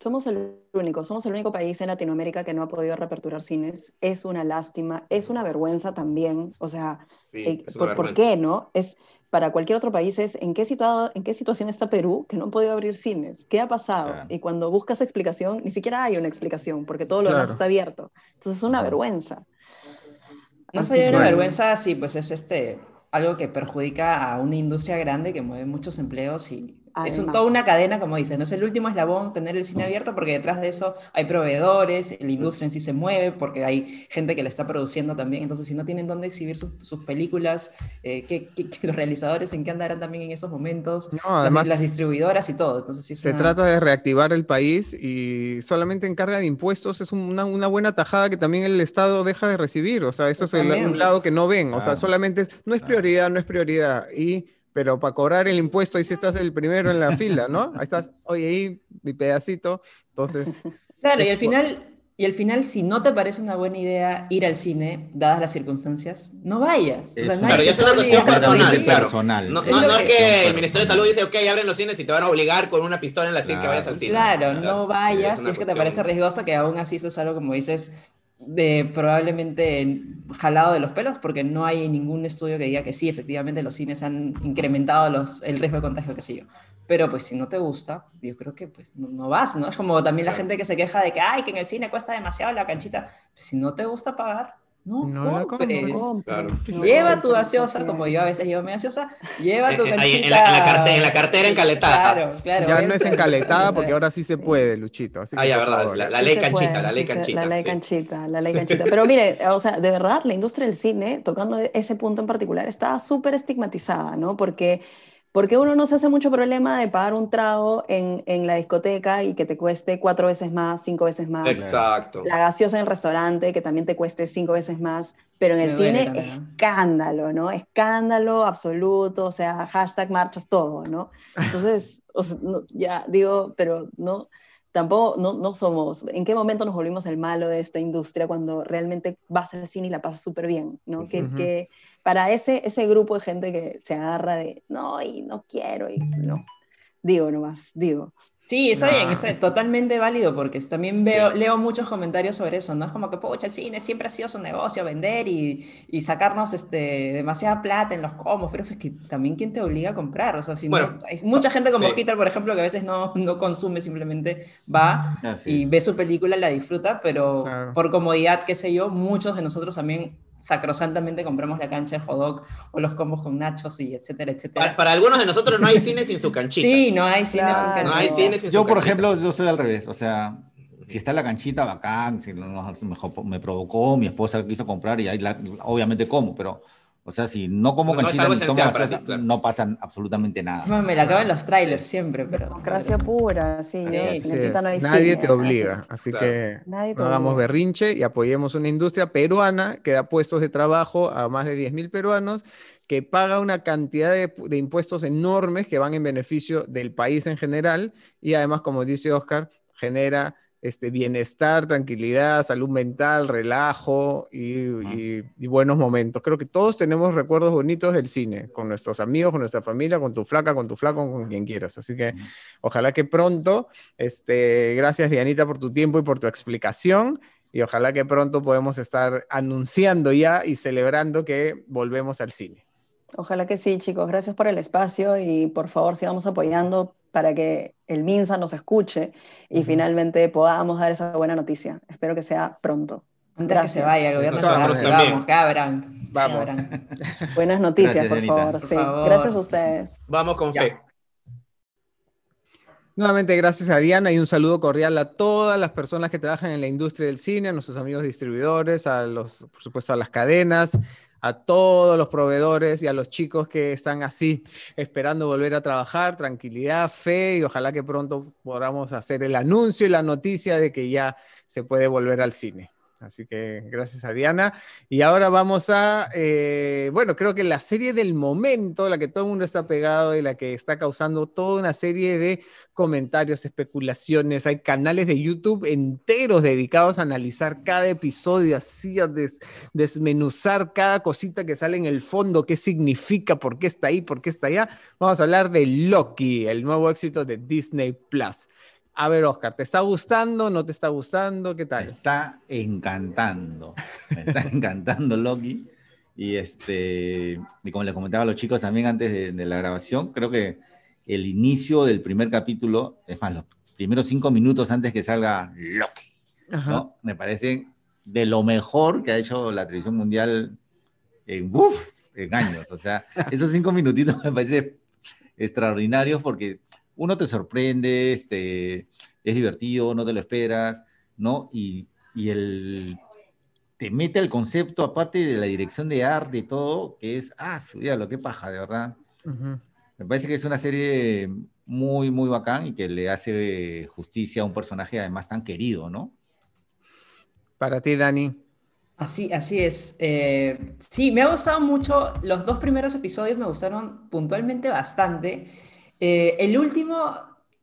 Speaker 5: Somos el único, somos el único país en Latinoamérica que no ha podido reaperturar cines. Es una lástima, es una vergüenza también. O sea, eh, por, qué no? Es para cualquier otro país es en qué, situado, en qué situación está Perú que no ha podido abrir cines, qué ha pasado. Y cuando buscas explicación, ni siquiera hay una explicación porque todo lo demás está abierto. Entonces es una vergüenza.
Speaker 3: No sería una vergüenza, sí, pues es este algo que perjudica a una industria grande que mueve muchos empleos y es toda una cadena, como dices, no es el último eslabón tener el cine abierto porque detrás de eso hay proveedores, la industria en sí se mueve porque hay gente que la está produciendo también, entonces si no tienen dónde exhibir sus, películas, eh, que, los realizadores en qué andarán también en esos momentos, además, las, distribuidoras y todo. Entonces,
Speaker 1: se trata de reactivar el país y solamente en carga de impuestos es una, una, buena tajada que también el Estado deja de recibir, o sea, eso es el, un lado que no ven, o sea, solamente no es prioridad, no es prioridad. Y pero para cobrar el impuesto ahí sí estás el primero en la fila, ¿no? Ahí estás, oye, ahí mi pedacito, entonces... <laughs>
Speaker 3: Claro, y al final, y al final, si no te parece una buena idea ir al cine, dadas las circunstancias, no vayas.
Speaker 4: claro, ya es una cuestión personal, personal. No, es que el Ministerio de Salud dice, ok, abren los cines y te van a obligar con una pistola en la sien que vayas al cine.
Speaker 3: Claro, no vayas, si es que te parece riesgoso, que aún así eso es algo, como dices, de probablemente jalado de los pelos, porque no hay ningún estudio que diga que sí, efectivamente los cines han incrementado los, el riesgo de contagio, que sé yo. Pero pues si no te gusta, yo creo que pues no, vas, ¿no? Es como también la gente que se queja de que, ay, que en el cine cuesta demasiado la canchita. Pues, si no te gusta pagar, no, no compres. Lleva tu gaseosa, como yo a veces llevo mi gaseosa, lleva tu canchita.
Speaker 4: En la, en, la cartera, en la cartera encaletada.
Speaker 1: Claro, claro. Ya no es encaletada porque ahora sí se puede, Luchito.
Speaker 4: ah, ya, verdad, la, ley canchita, la ley canchita.
Speaker 5: La ley canchita, la ley canchita. Pero mire, o sea, de verdad, la industria del cine, tocando ese punto en particular, está súper estigmatizada, ¿no? Porque porque uno no se hace mucho problema de pagar un trago en, en, la discoteca y que te cueste cuatro veces más, cinco veces más.
Speaker 4: Exacto.
Speaker 5: La gaseosa en el restaurante que también te cueste cinco veces más. Pero en el cine, escándalo, ¿no? Escándalo absoluto, o sea, hashtag marchas, todo, ¿no? Entonces, <laughs> ya digo, pero no, tampoco, no, no somos, ¿en qué momento nos volvimos el malo de esta industria cuando realmente vas al cine y la pasas súper bien, ¿no? que, que, para ese, ese grupo de gente que se agarra de, no, y no quiero, y no, digo nomás, digo.
Speaker 3: Sí, está bien, está totalmente válido porque también veo, leo muchos comentarios sobre eso, ¿no? Es como que, pucha, el cine siempre ha sido su negocio, vender y, y sacarnos este, demasiada plata en los comos, pero es que también quién te obliga a comprar, o sea, si no, hay mucha gente como sí. por ejemplo, que a veces no, no consume, simplemente va y ve su película, la disfruta, pero por comodidad, qué sé yo, muchos de nosotros también sacrosantamente compramos la cancha de hot o los combos con nachos y etcétera, etcétera.
Speaker 4: Para, algunos de nosotros no hay cine sin su canchita.
Speaker 3: Sí, no hay cine sin canchita.
Speaker 4: No hay cine sin
Speaker 2: yo, por ejemplo, yo soy al revés, o sea, si está la canchita, bacán, si me, provocó, mi esposa quiso comprar y ahí obviamente como, pero o sea, si no como no, canchita no, no pasa absolutamente nada.
Speaker 3: No, me la acaban los trailers siempre, pero...
Speaker 5: Democracia pura, sí.
Speaker 1: Nadie te obliga, así, que no hagamos berrinche y apoyemos una industria peruana que da puestos de trabajo a más de 10.000 peruanos, que paga una cantidad de, de impuestos enormes que van en beneficio del país en general y además, como dice Oscar, genera este, bienestar, tranquilidad, salud mental, relajo y, buenos momentos. Creo que todos tenemos recuerdos bonitos del cine, con nuestros amigos, con nuestra familia, con tu flaca, con tu flaco, con quien quieras. Así que ojalá que pronto, este, gracias Dianita por tu tiempo y por tu explicación. Y ojalá que pronto podemos estar anunciando ya y celebrando que volvemos al cine.
Speaker 5: Ojalá que sí, chicos. Gracias por el espacio y por favor sigamos apoyando para que el MINSA nos escuche y finalmente podamos dar esa buena noticia. Espero que sea pronto.
Speaker 3: Antes que se vaya, el gobierno se vamos, que abran.
Speaker 1: Vamos. <laughs>
Speaker 5: Buenas noticias, por, favor. sí. Gracias a ustedes.
Speaker 4: Vamos con fe.
Speaker 1: Nuevamente, gracias a Diana y un saludo cordial a todas las personas que trabajan en la industria del cine, a nuestros amigos distribuidores, a los, por supuesto, a las cadenas, a todos los proveedores y a los chicos que están así esperando volver a trabajar, tranquilidad, fe y ojalá que pronto podamos hacer el anuncio y la noticia de que ya se puede volver al cine. Así que gracias a Diana. Y ahora vamos a, eh, bueno, creo que la serie del momento, la que todo el mundo está pegado y la que está causando toda una serie de comentarios, especulaciones. Hay canales de YouTube enteros dedicados a analizar cada episodio, así a desmenuzar cada cosita que sale en el fondo, qué significa, por qué está ahí, por qué está allá. Vamos a hablar de Loki, el nuevo éxito de Disney Plus. A ver, Oscar, ¿te está gustando? ¿No te está gustando? ¿Qué tal?
Speaker 2: Me está encantando. Me está <laughs> encantando Loki. Y este, y como les comentaba a los chicos también antes de, la grabación, creo que el inicio del primer capítulo, es más, los primeros cinco minutos antes que salga Loki, ¿no? me parece de lo mejor que ha hecho la televisión mundial en, en años. O sea, <laughs> esos cinco minutitos me parece extraordinarios porque uno te sorprende, este, es divertido, no te lo esperas, ¿no? Y, y el, te mete al concepto, aparte de la dirección de arte y todo, que es, ah, su lo que paja, de verdad. Me parece que es una serie muy, muy bacán y que le hace justicia a un personaje además tan querido, ¿no?
Speaker 1: Para ti, Dani.
Speaker 3: Así, así es. Eh, sí, me ha gustado mucho. Los dos primeros episodios me gustaron puntualmente bastante. Eh, el último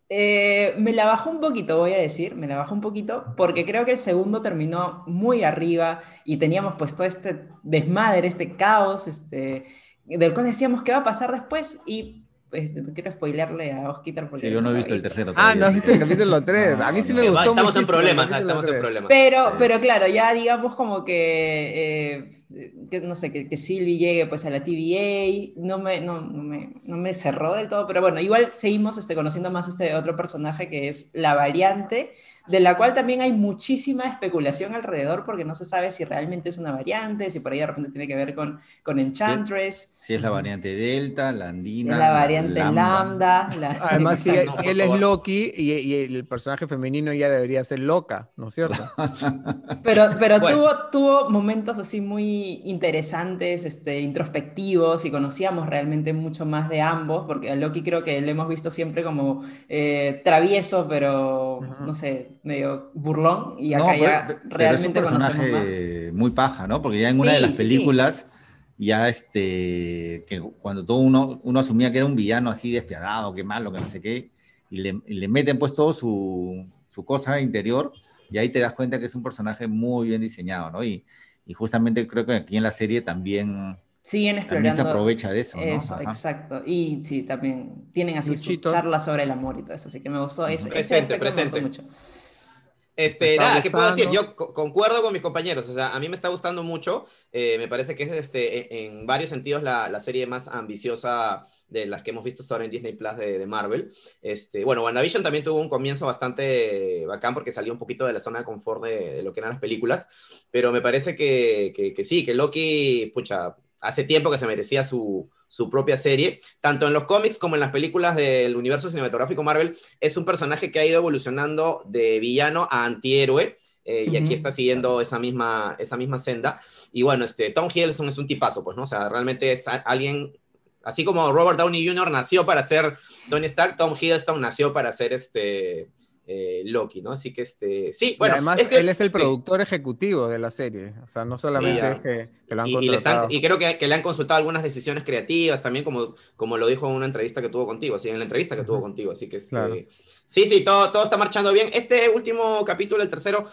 Speaker 3: eh, me la bajó un poquito, voy a decir, me la bajó un poquito, porque creo que el segundo terminó muy arriba y teníamos pues todo este desmadre, este caos, este, del cual decíamos qué va a pasar después y pues, no quiero spoilearle a Osquitar
Speaker 2: porque... Sí, yo no he visto el tercero.
Speaker 1: Ah, no has visto el capítulo 3. a mí sí me gustó
Speaker 4: Estamos en problemas, estamos en problemas.
Speaker 3: Pero, pero claro, ya digamos como que, eh, que no sé, que, que, Sylvie llegue pues a la TVA, no me, no, no, me, no me cerró del todo, pero bueno, igual seguimos este, conociendo más este otro personaje que es la variante, de la cual también hay muchísima especulación alrededor porque no se sabe si realmente es una variante, si por ahí de repente tiene que ver con, con Enchantress.
Speaker 2: Si es la variante Delta, la Andina.
Speaker 3: La variante Lambda. <laughs>
Speaker 1: Además, si, él es Loki y, el personaje femenino ya debería ser loca, ¿no es cierto? <laughs>
Speaker 3: pero pero tuvo, tuvo momentos así muy interesantes, este, introspectivos y conocíamos realmente mucho más de ambos, porque a Loki creo que lo hemos visto siempre como eh, travieso, pero no sé, medio burlón y acá ya realmente
Speaker 2: es un personaje muy paja, ¿no? Porque ya en una de las películas ya este, que cuando todo uno, uno asumía que era un villano así despiadado, que malo, que no sé qué, y le, le meten pues todo su, su, cosa interior, y ahí te das cuenta que es un personaje muy bien diseñado, ¿no? Y, y, justamente creo que aquí en la serie también
Speaker 3: siguen explorando.
Speaker 2: También se aprovecha de eso. ¿no?
Speaker 3: Eso, exacto. Y sí, también tienen así sus charlas sobre el amor y todo eso. Así que me gustó. Ese,
Speaker 4: presente, presente. mucho. Este, nada, ¿qué puedo decir? Yo concuerdo con mis compañeros, o sea, a mí me está gustando mucho, eh, me parece que es este, e, en, varios sentidos la, la, serie más ambiciosa de las que hemos visto hasta ahora en Disney Plus de, de, Marvel. Este, bueno, WandaVision también tuvo un comienzo bastante bacán porque salió un poquito de la zona de confort de, de lo que eran las películas, pero me parece que, que, que sí, que Loki, pucha, hace tiempo que se merecía su, su propia serie. Tanto en los cómics como en las películas del universo cinematográfico Marvel, es un personaje que ha ido evolucionando de villano a antihéroe. Eh, y aquí está siguiendo esa misma, esa misma senda. Y bueno, este, Tom Hiddleston es un tipazo, pues, ¿no? O sea, realmente es alguien, así como Robert Downey Jr. nació para ser Tony Stark, Tom Hiddleston nació para ser este, eh, Loki, ¿no? Así que este, sí, bueno.
Speaker 1: además,
Speaker 4: este,
Speaker 1: él es el productor ejecutivo de la serie, o sea, no solamente es que, lo han y,
Speaker 4: y, creo que, que, le han consultado algunas decisiones creativas también, como, como lo dijo en una entrevista que tuvo contigo, así en la entrevista que tuvo contigo, así que este, sí, sí, todo, todo está marchando bien. Este último capítulo, el tercero,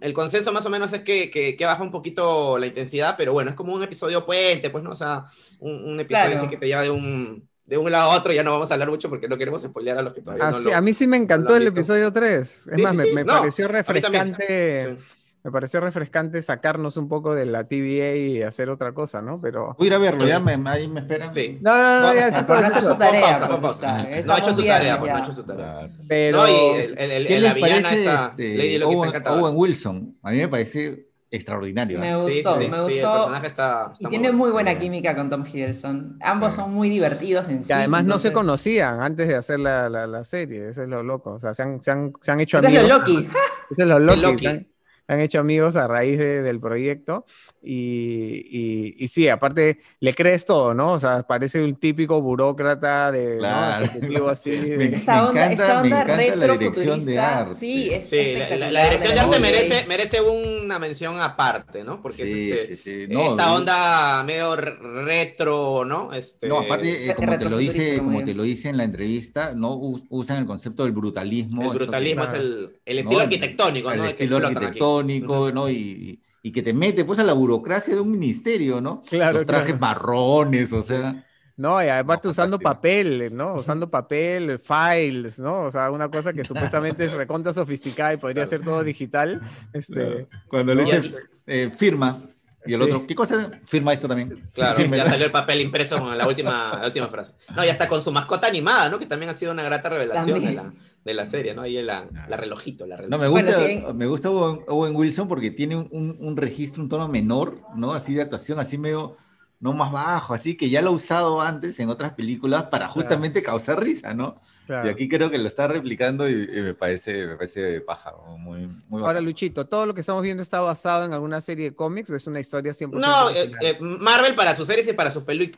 Speaker 4: el consenso más o menos es que, que, baja un poquito la intensidad, pero bueno, es como un episodio puente, pues, ¿no? O sea, un, episodio así que te lleva de un de un lado a otro, ya no vamos a hablar mucho porque no queremos spoilear a los que todavía no lo,
Speaker 1: A mí sí me encantó el episodio 3. Es más, me, pareció refrescante. Me pareció refrescante sacarnos un poco de la TVA y hacer otra cosa, ¿no? Pero...
Speaker 2: Voy a ir a verlo, ya me, ahí me esperan.
Speaker 4: Sí.
Speaker 1: No, no, no, ya
Speaker 3: está. No ha hecho su tarea.
Speaker 4: No ha hecho su tarea, no ha hecho su tarea.
Speaker 1: Pero...
Speaker 4: No, y el, el, el, la villana está...
Speaker 2: Este, Lady Loki Owen, está Owen Wilson, a mí me parece extraordinario.
Speaker 3: Me gustó, me gustó.
Speaker 4: el personaje está,
Speaker 3: y tiene muy buena química con Tom Hiddleston. Ambos son muy divertidos en sí.
Speaker 1: además no se conocían antes de hacer la, la, la, serie, eso es lo loco. O sea, se han, se han, se han hecho
Speaker 3: Eso
Speaker 1: amigos.
Speaker 3: es lo Loki.
Speaker 1: Eso es lo Loki. Han hecho amigos a raíz de, del proyecto y, y, y, sí, aparte le crees todo, ¿no? O sea, parece un típico burócrata de
Speaker 2: claro. <laughs>
Speaker 1: ¿no? así. De...
Speaker 3: Esta onda,
Speaker 2: encanta,
Speaker 3: esta onda retro
Speaker 2: futurista,
Speaker 3: sí, es
Speaker 4: sí la, la, la, dirección de arte merece, merece una mención aparte, ¿no? Porque
Speaker 2: sí,
Speaker 4: es este,
Speaker 2: sí, sí. No,
Speaker 4: esta onda medio retro, ¿no? Este...
Speaker 2: No, aparte, eh, como, te lo, dice, como te lo dice en la entrevista, no usan el concepto del brutalismo.
Speaker 4: El brutalismo es el, el estilo
Speaker 2: ¿no?
Speaker 4: arquitectónico,
Speaker 2: el,
Speaker 4: ¿no?
Speaker 2: El estilo arquitectónico, ¿no? Y, y, que te mete pues a la burocracia de un ministerio, ¿no?
Speaker 1: Claro,
Speaker 2: Los trajes
Speaker 1: claro.
Speaker 2: marrones, o sea.
Speaker 1: No, y aparte
Speaker 2: No,
Speaker 1: usando papel, ¿no? Usando papel, files, ¿no? O sea, una cosa que <laughs> supuestamente es recontra sofisticada y podría ser todo digital. Este,
Speaker 2: Cuando le
Speaker 4: No,
Speaker 2: dice
Speaker 4: y-
Speaker 2: eh, firma, y el
Speaker 1: Sí.
Speaker 2: otro, ¿qué cosa? Firma esto también.
Speaker 4: Claro, ya salió el papel impreso con la última, la última frase. No, y hasta con su mascota animada, ¿no? Que también ha sido una grata revelación de
Speaker 3: También.
Speaker 4: la, de la serie, ¿no? Ahí la, la relojito, la relojito.
Speaker 2: No, me gusta,
Speaker 3: Bueno, sí.
Speaker 2: me gusta Owen, Owen Wilson porque tiene un, un- un registro, un tono menor, ¿no? Así de actuación, así medio, no más bajo, así que ya lo ha usado antes en otras películas para justamente causar risa, ¿no?
Speaker 1: claro.
Speaker 2: Y aquí creo que lo está replicando y, y me parece, me parece paja, muy, muy
Speaker 1: Ahora. Luchito, ¿todo lo que estamos viendo está basado en alguna serie de cómics o es una historia 100%
Speaker 4: No, eh, eh, Marvel para sus series y para sus, peli-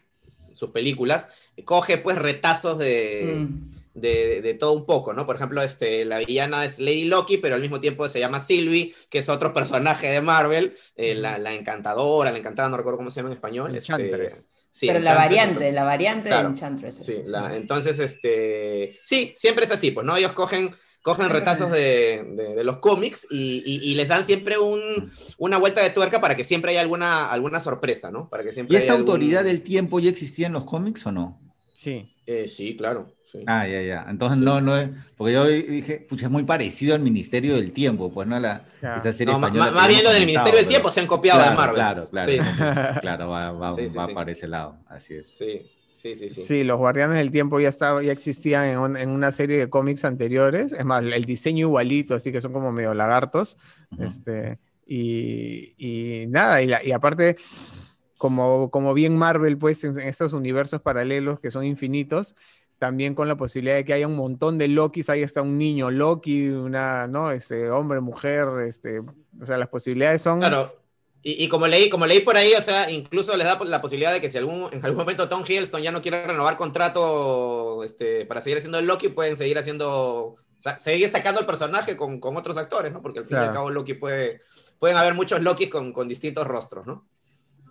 Speaker 4: sus películas coge pues retazos de,
Speaker 3: Mm.
Speaker 4: De, de- todo un poco, ¿no? Por ejemplo, este, la villana es Lady Loki, pero al mismo tiempo se llama Sylvie, que es otro <laughs> personaje de Marvel, eh, la, la encantadora, la encantada, no recuerdo cómo se llama en español. este,
Speaker 1: Enchantress.
Speaker 4: sí,
Speaker 3: Pero la variante,
Speaker 4: entonces-
Speaker 3: la variante
Speaker 4: Claro.
Speaker 3: de Enchantress.
Speaker 4: Sí, la- entonces, este, sí, siempre es así, pues, ¿no? Ellos cogen, cogen retazos de, de- de los cómics y, y- y les dan siempre un, una vuelta de tuerca para que siempre haya alguna, alguna sorpresa, ¿no? Para que siempre
Speaker 2: ¿Y esta
Speaker 4: haya algún-
Speaker 2: autoridad del tiempo ya existía en los cómics o no?
Speaker 1: Sí.
Speaker 4: Eh, sí, claro. Sí.
Speaker 2: Ah, ya, ya. Entonces no, no es, porque yo dije, pucha, es muy parecido al Ministerio del Tiempo, pues, ¿no? La, esa serie
Speaker 4: No,
Speaker 2: española
Speaker 4: más bien lo del Ministerio del
Speaker 2: pero-
Speaker 4: Tiempo se han copiado
Speaker 2: claro,
Speaker 4: de Marvel.
Speaker 2: Claro, claro.
Speaker 4: Sí.
Speaker 2: entonces, <laughs> claro, va, va,
Speaker 4: Sí, sí,
Speaker 2: va
Speaker 4: sí.
Speaker 2: para ese lado, así es.
Speaker 4: Sí, sí, sí, sí.
Speaker 1: Sí, los Guardianes del Tiempo ya, estaba, ya existían en, un- en una serie de cómics anteriores. Es más, el diseño igualito, así que son como medio lagartos.
Speaker 2: Ujú.
Speaker 1: Este, y, y nada, y, la- y aparte, como, como bien Marvel, pues en, en estos universos paralelos que son infinitos, también con la posibilidad de que haya un montón de Lokis, ahí está un niño Loki, una, ¿no? Este, hombre, mujer, este, o sea, las posibilidades son...
Speaker 4: Claro. Y, y como leí, como leí por ahí, o sea, incluso les da la posibilidad de que si algún, en algún momento Tom Hiddleston ya no quiere renovar contrato este, para seguir haciendo el Loki, pueden seguir haciendo, sa- seguir sacando el personaje con, con otros actores, ¿no? Porque al fin y al cabo Loki puede, pueden haber muchos Lokis con, con distintos rostros, ¿no?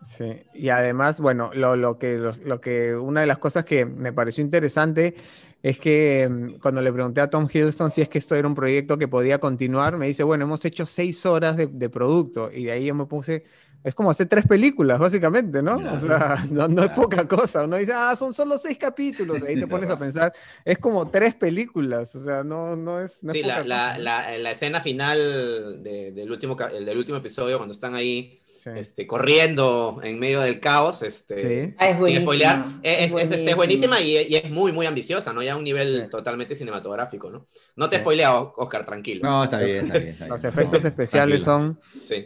Speaker 1: Sí, y además, bueno, lo, lo que, los- lo, que una de las cosas que me pareció interesante es que mm, cuando le pregunté a Tom Hiddleston si es que esto era un proyecto que podía continuar, me dice, bueno, hemos hecho seis horas de, de producto y de ahí yo me puse, es como hacer tres películas, básicamente, ¿no? O sea, <laughs> no, es poca cosa. Uno dice, ah, son solo seis capítulos. Ahí te <laughs> pones a pensar, es como tres películas. O sea, no, no es.
Speaker 4: sí, la, la, la, escena final del, último, el del último episodio, cuando están ahí este, corriendo en medio del caos. Este,
Speaker 3: sí. ah, es buenísima.
Speaker 4: Es, es, este, buenísima y, y, es muy, muy ambiciosa, ¿no? Ya a un nivel totalmente cinematográfico, ¿no? No te he spoileado, Oscar, tranquilo.
Speaker 2: No, está bien, está bien.
Speaker 1: Los efectos especiales son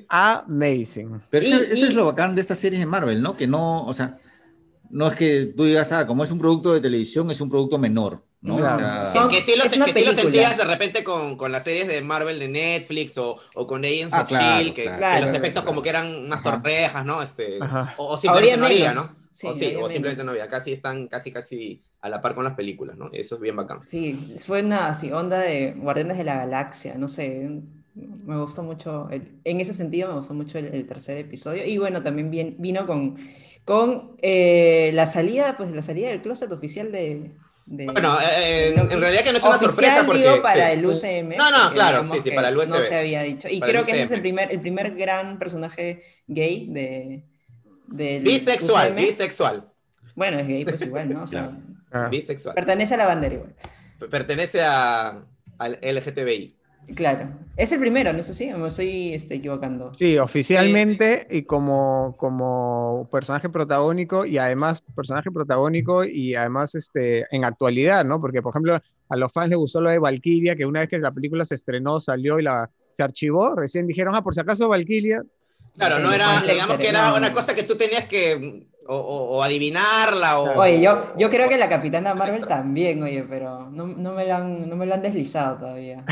Speaker 1: amazing.
Speaker 2: Pero eso, es lo bacán de estas series de Marvel, ¿no? Que no, o sea, no es que tú digas, ah, como es un producto de televisión, es un producto menor. ¿No?
Speaker 4: que sí lo, sentías de repente con, con, las series de Marvel de Netflix o, o con Agents ah, of Shield, que, los efectos como que eran unas torrejas, ¿no? Este, o, simplemente no había, ¿no? Sí, o, sí, o simplemente no había. Casi están casi, casi a la par con las películas, ¿no? Eso es bien bacán.
Speaker 3: Sí, fue una así, onda de Guardianes de la Galaxia, no sé. Me gustó mucho, en ese sentido me gustó mucho el, tercer episodio. Y bueno, también bien, vino con, con eh, la salida, pues la salida del closet oficial de,
Speaker 4: bueno, eh, en, realidad que no es una sorpresa porque...
Speaker 3: Digo para el UCM.
Speaker 4: No, no, claro, sí, sí, para el UCM.
Speaker 3: No se había dicho. Y creo que ese es el primer, el primer gran personaje gay de...
Speaker 4: bisexual, bisexual.
Speaker 3: Bueno, es gay, pues igual, ¿no? O sea, <laughs>
Speaker 4: ah. Bisexual.
Speaker 3: Pertenece a la bandera igual.
Speaker 4: Pertenece a, al LGTBI.
Speaker 3: Claro, es el primero, no sé si me estoy este, equivocando.
Speaker 1: Sí, oficialmente y como, como personaje protagónico y además personaje protagónico y además este, en actualidad, ¿no? Porque, por ejemplo, a los fans les gustó lo de Valkyria, que una vez que la película se estrenó, salió y la, se archivó, recién dijeron, ah, por si acaso Valkyria.
Speaker 4: Claro, no era, digamos que era una cosa que tú tenías que o, adivinarla. O,
Speaker 3: oye, yo, yo creo que la Capitana Marvel también, oye, pero no, no, me, lo han, no me lo han deslizado todavía.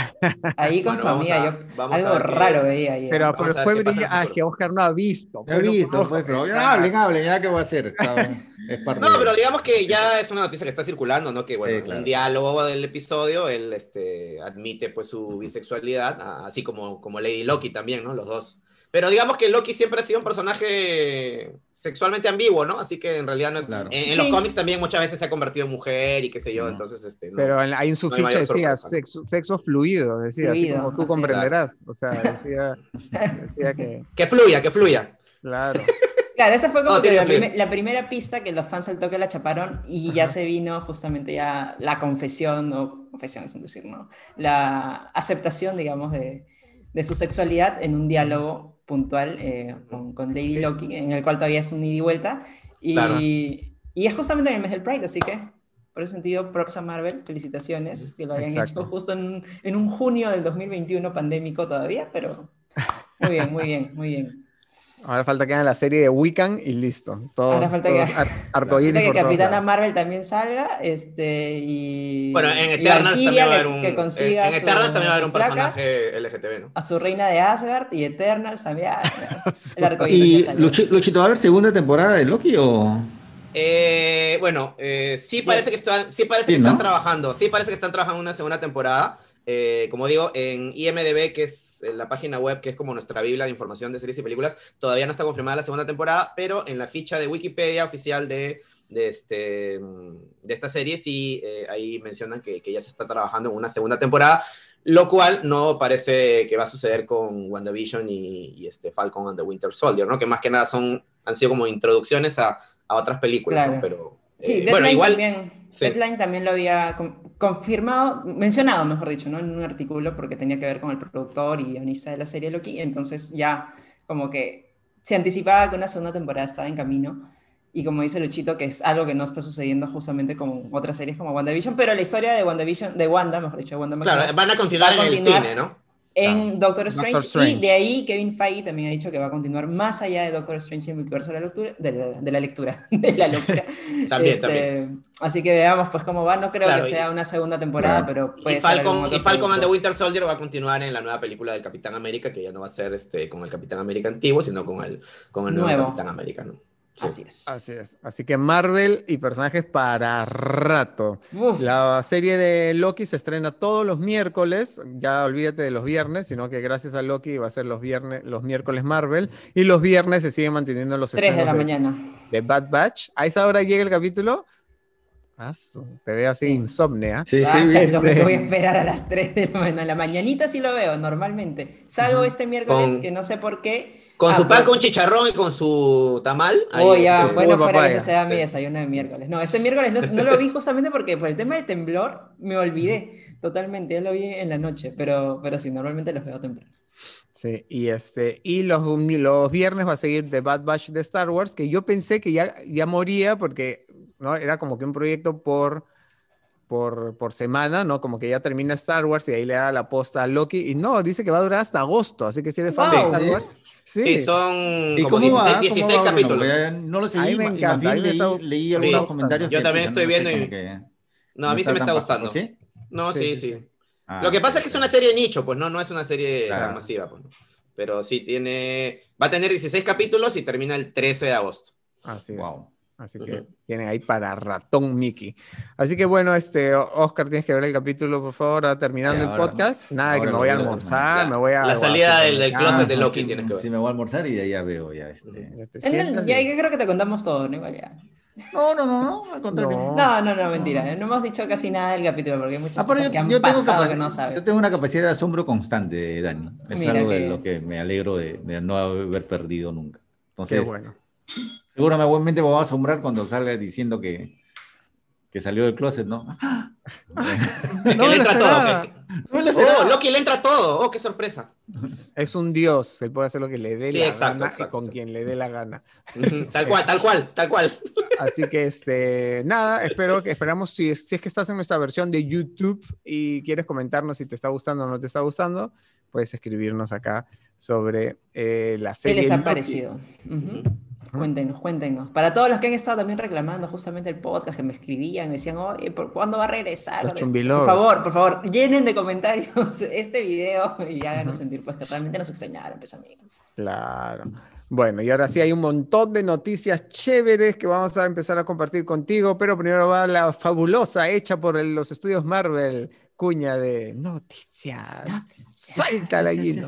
Speaker 3: Ahí con su amiga, yo algo raro veía ahí.
Speaker 1: Pero, pero fue ah, que Oscar no ha visto.
Speaker 2: No ha visto, pues, pero hablen, hablen, ya qué voy a hacer.
Speaker 4: no, pero digamos que ya es una noticia que está circulando, ¿no? Que bueno, en un diálogo del episodio, él este, admite pues su bisexualidad, así como, como Lady Loki también, ¿no? Los dos pero digamos que Loki siempre ha sido un personaje sexualmente ambiguo, ¿no? Así que en realidad no es. En, los cómics también muchas veces se ha convertido en mujer y qué sé yo, entonces. Este,
Speaker 1: Pero hay un su ficha decía sexo, fluido, decía, así como tú comprenderás. O sea, <laughs> decía, decía que.
Speaker 4: Que fluya, que fluya.
Speaker 1: Claro.
Speaker 3: Claro, esa fue como la, primera pista que los fans al toque la chaparon y ya se vino justamente ya la confesión, o confesión es decir, ¿no? La aceptación, digamos, de, de su sexualidad en un diálogo puntual eh, con, Lady Loki, en el cual todavía es un ida y vuelta. Y, y, es justamente en el mes del Pride, así que por ese sentido, props a Marvel, felicitaciones, que lo hayan hecho justo en, en, un junio del 2021 pandémico todavía, pero muy bien, muy bien, muy bien.
Speaker 1: Ahora falta que hagan la serie de Wiccan y listo. Todo, Ahora falta que, <laughs>
Speaker 3: que Capitana Marvel también salga. Este, y,
Speaker 4: bueno, en Eternals también va a haber un, en, Eternals también va a haber un personaje LGTB, ¿no?
Speaker 3: A su reina de Asgard y Eternals también. <laughs>
Speaker 2: el ¿Y Luchito, va a haber segunda temporada de Loki o...?
Speaker 4: Eh, bueno, eh, sí parece que están, sí parece que están trabajando, sí parece que están trabajando una segunda temporada. Eh, como digo, en IMDB, que es eh, la página web que es como nuestra biblia de información de series y películas, todavía no está confirmada la segunda temporada, pero en la ficha de Wikipedia oficial de, de, este, de esta serie sí, eh, ahí mencionan que, que, ya se está trabajando en una segunda temporada, lo cual no parece que va a suceder con WandaVision y, y este Falcon and the Winter Soldier, ¿no? que más que nada son, han sido como introducciones a, a otras películas, ¿no? pero
Speaker 3: Sí, eh, bueno, igual, también, Deadline también lo había confirmado, mencionado, mejor dicho, ¿no? en un artículo, porque tenía que ver con el productor y guionista de la serie Loki, entonces ya como que se anticipaba que una segunda temporada estaba en camino, y como dice Luchito, que es algo que no está sucediendo justamente con otras series como WandaVision, pero la historia de WandaVision, de Wanda, mejor dicho, Wanda
Speaker 4: Claro, van a continuar, en el cine, ¿no?
Speaker 3: En Doctor, Strange, Y de ahí Kevin Feige también ha dicho que va a continuar más allá de Doctor Strange y el multiverso de la lectura, de la, lectura, <laughs> de la locura. <laughs>
Speaker 4: también, este, también.
Speaker 3: Así que veamos pues cómo va. No creo que sea una segunda temporada, pero
Speaker 4: puede y Falcon, y Falcon and the Winter Soldier va a continuar en la nueva película del Capitán América, que ya no va a ser este, con el Capitán América antiguo, sino con el, con el nuevo, Capitán América. ¿no?
Speaker 3: Así es.
Speaker 1: Así es. Así que Marvel y personajes para rato. La serie de Loki se estrena todos los miércoles. Ya olvídate de los viernes, sino que gracias a Loki va a ser los viernes, los miércoles Marvel. Y los viernes se siguen manteniendo los
Speaker 3: 3 de la mañana.
Speaker 1: De Bad Batch. A esa hora llega el capítulo. Te veo así insomnia.
Speaker 3: Sí, sí, <laughs> ah, bien. Lo que voy a esperar a las <laughs> 3 de la mañana. la mañanita sí lo veo normalmente. Salvo este miércoles que no sé por qué.
Speaker 4: Con su pan con chicharrón y con su tamal.
Speaker 3: Oh, ya, bueno, fuera que ese sea mi desayuno de miércoles. No, este miércoles no, lo vi justamente porque por el tema del temblor me olvidé totalmente. Ya lo vi en la noche, pero, pero sí, normalmente los veo temprano.
Speaker 1: Sí, y, este, y los, los viernes va a seguir The Bad Batch de Star Wars, que yo pensé que ya, ya moría porque ¿no? era como que un proyecto por, por, por semana, ¿no? Como que ya termina Star Wars y ahí le da la posta a Loki. Y no, dice que va a durar hasta agosto, así que si eres fan de Star Wars.
Speaker 4: Sí. son como 16, 16 capítulos.
Speaker 2: no lo seguí, me encanta. Leí, leí, algunos comentarios.
Speaker 4: Yo también estoy viendo y... No, a mí se me está gustando. ¿Sí? No, sí, sí. Ah, lo que pasa es que es una serie nicho, pues no, no es una serie masiva. Pues, Pero sí, tiene. Va a tener 16 capítulos y termina el 13 de agosto.
Speaker 1: Así es. Así que tiene ahí para ratón Mickey. Así que bueno, este, Oscar, tienes que ver el capítulo, por favor, terminando el podcast. Nada, que me voy a almorzar, me voy a...
Speaker 4: La salida del, del, closet de Loki tienes que ver.
Speaker 2: Sí, me voy a almorzar y de ahí ya veo ya este...
Speaker 3: Ya, ya creo que te contamos todo, ¿no? Igual ya.
Speaker 2: No, no, no, no, al contrario.
Speaker 3: No, no, no, mentira. No hemos dicho casi nada del capítulo porque hay muchas ah, cosas que han pasado que no sabes.
Speaker 2: Yo tengo una capacidad de asombro constante, Dani. Es algo de lo que me alegro de, no haber perdido nunca. Entonces, Qué bueno. Seguramente me voy a asombrar cuando salga diciendo que, que salió del closet, ¿no? <laughs>
Speaker 4: que le entra todo. oh, Loki le entra todo. Oh, qué sorpresa.
Speaker 1: Es un dios, él puede hacer lo que le dé la gana y con quien le dé la gana. <laughs>
Speaker 4: tal cual, tal cual, tal cual. <laughs>
Speaker 1: Así que este, nada, espero que esperamos si es, si es que estás en nuestra versión de YouTube y quieres comentarnos si te está gustando o no te está gustando, puedes escribirnos acá sobre eh, la serie.
Speaker 3: ¿Qué les ha parecido? Cuéntenos, cuéntenos. Para todos los que han estado también reclamando justamente el podcast, que me escribían, me decían, oye, ¿por cuándo va a regresar? Por favor, por favor, llenen de comentarios <laughs> este video y háganos sentir pues que realmente nos extrañaron, pues amigos.
Speaker 1: Claro. Bueno, y ahora sí hay un montón de noticias chéveres que vamos a empezar a compartir contigo, pero primero va la fabulosa hecha por los estudios Marvel, cuña de noticias. Suéltala, Gino.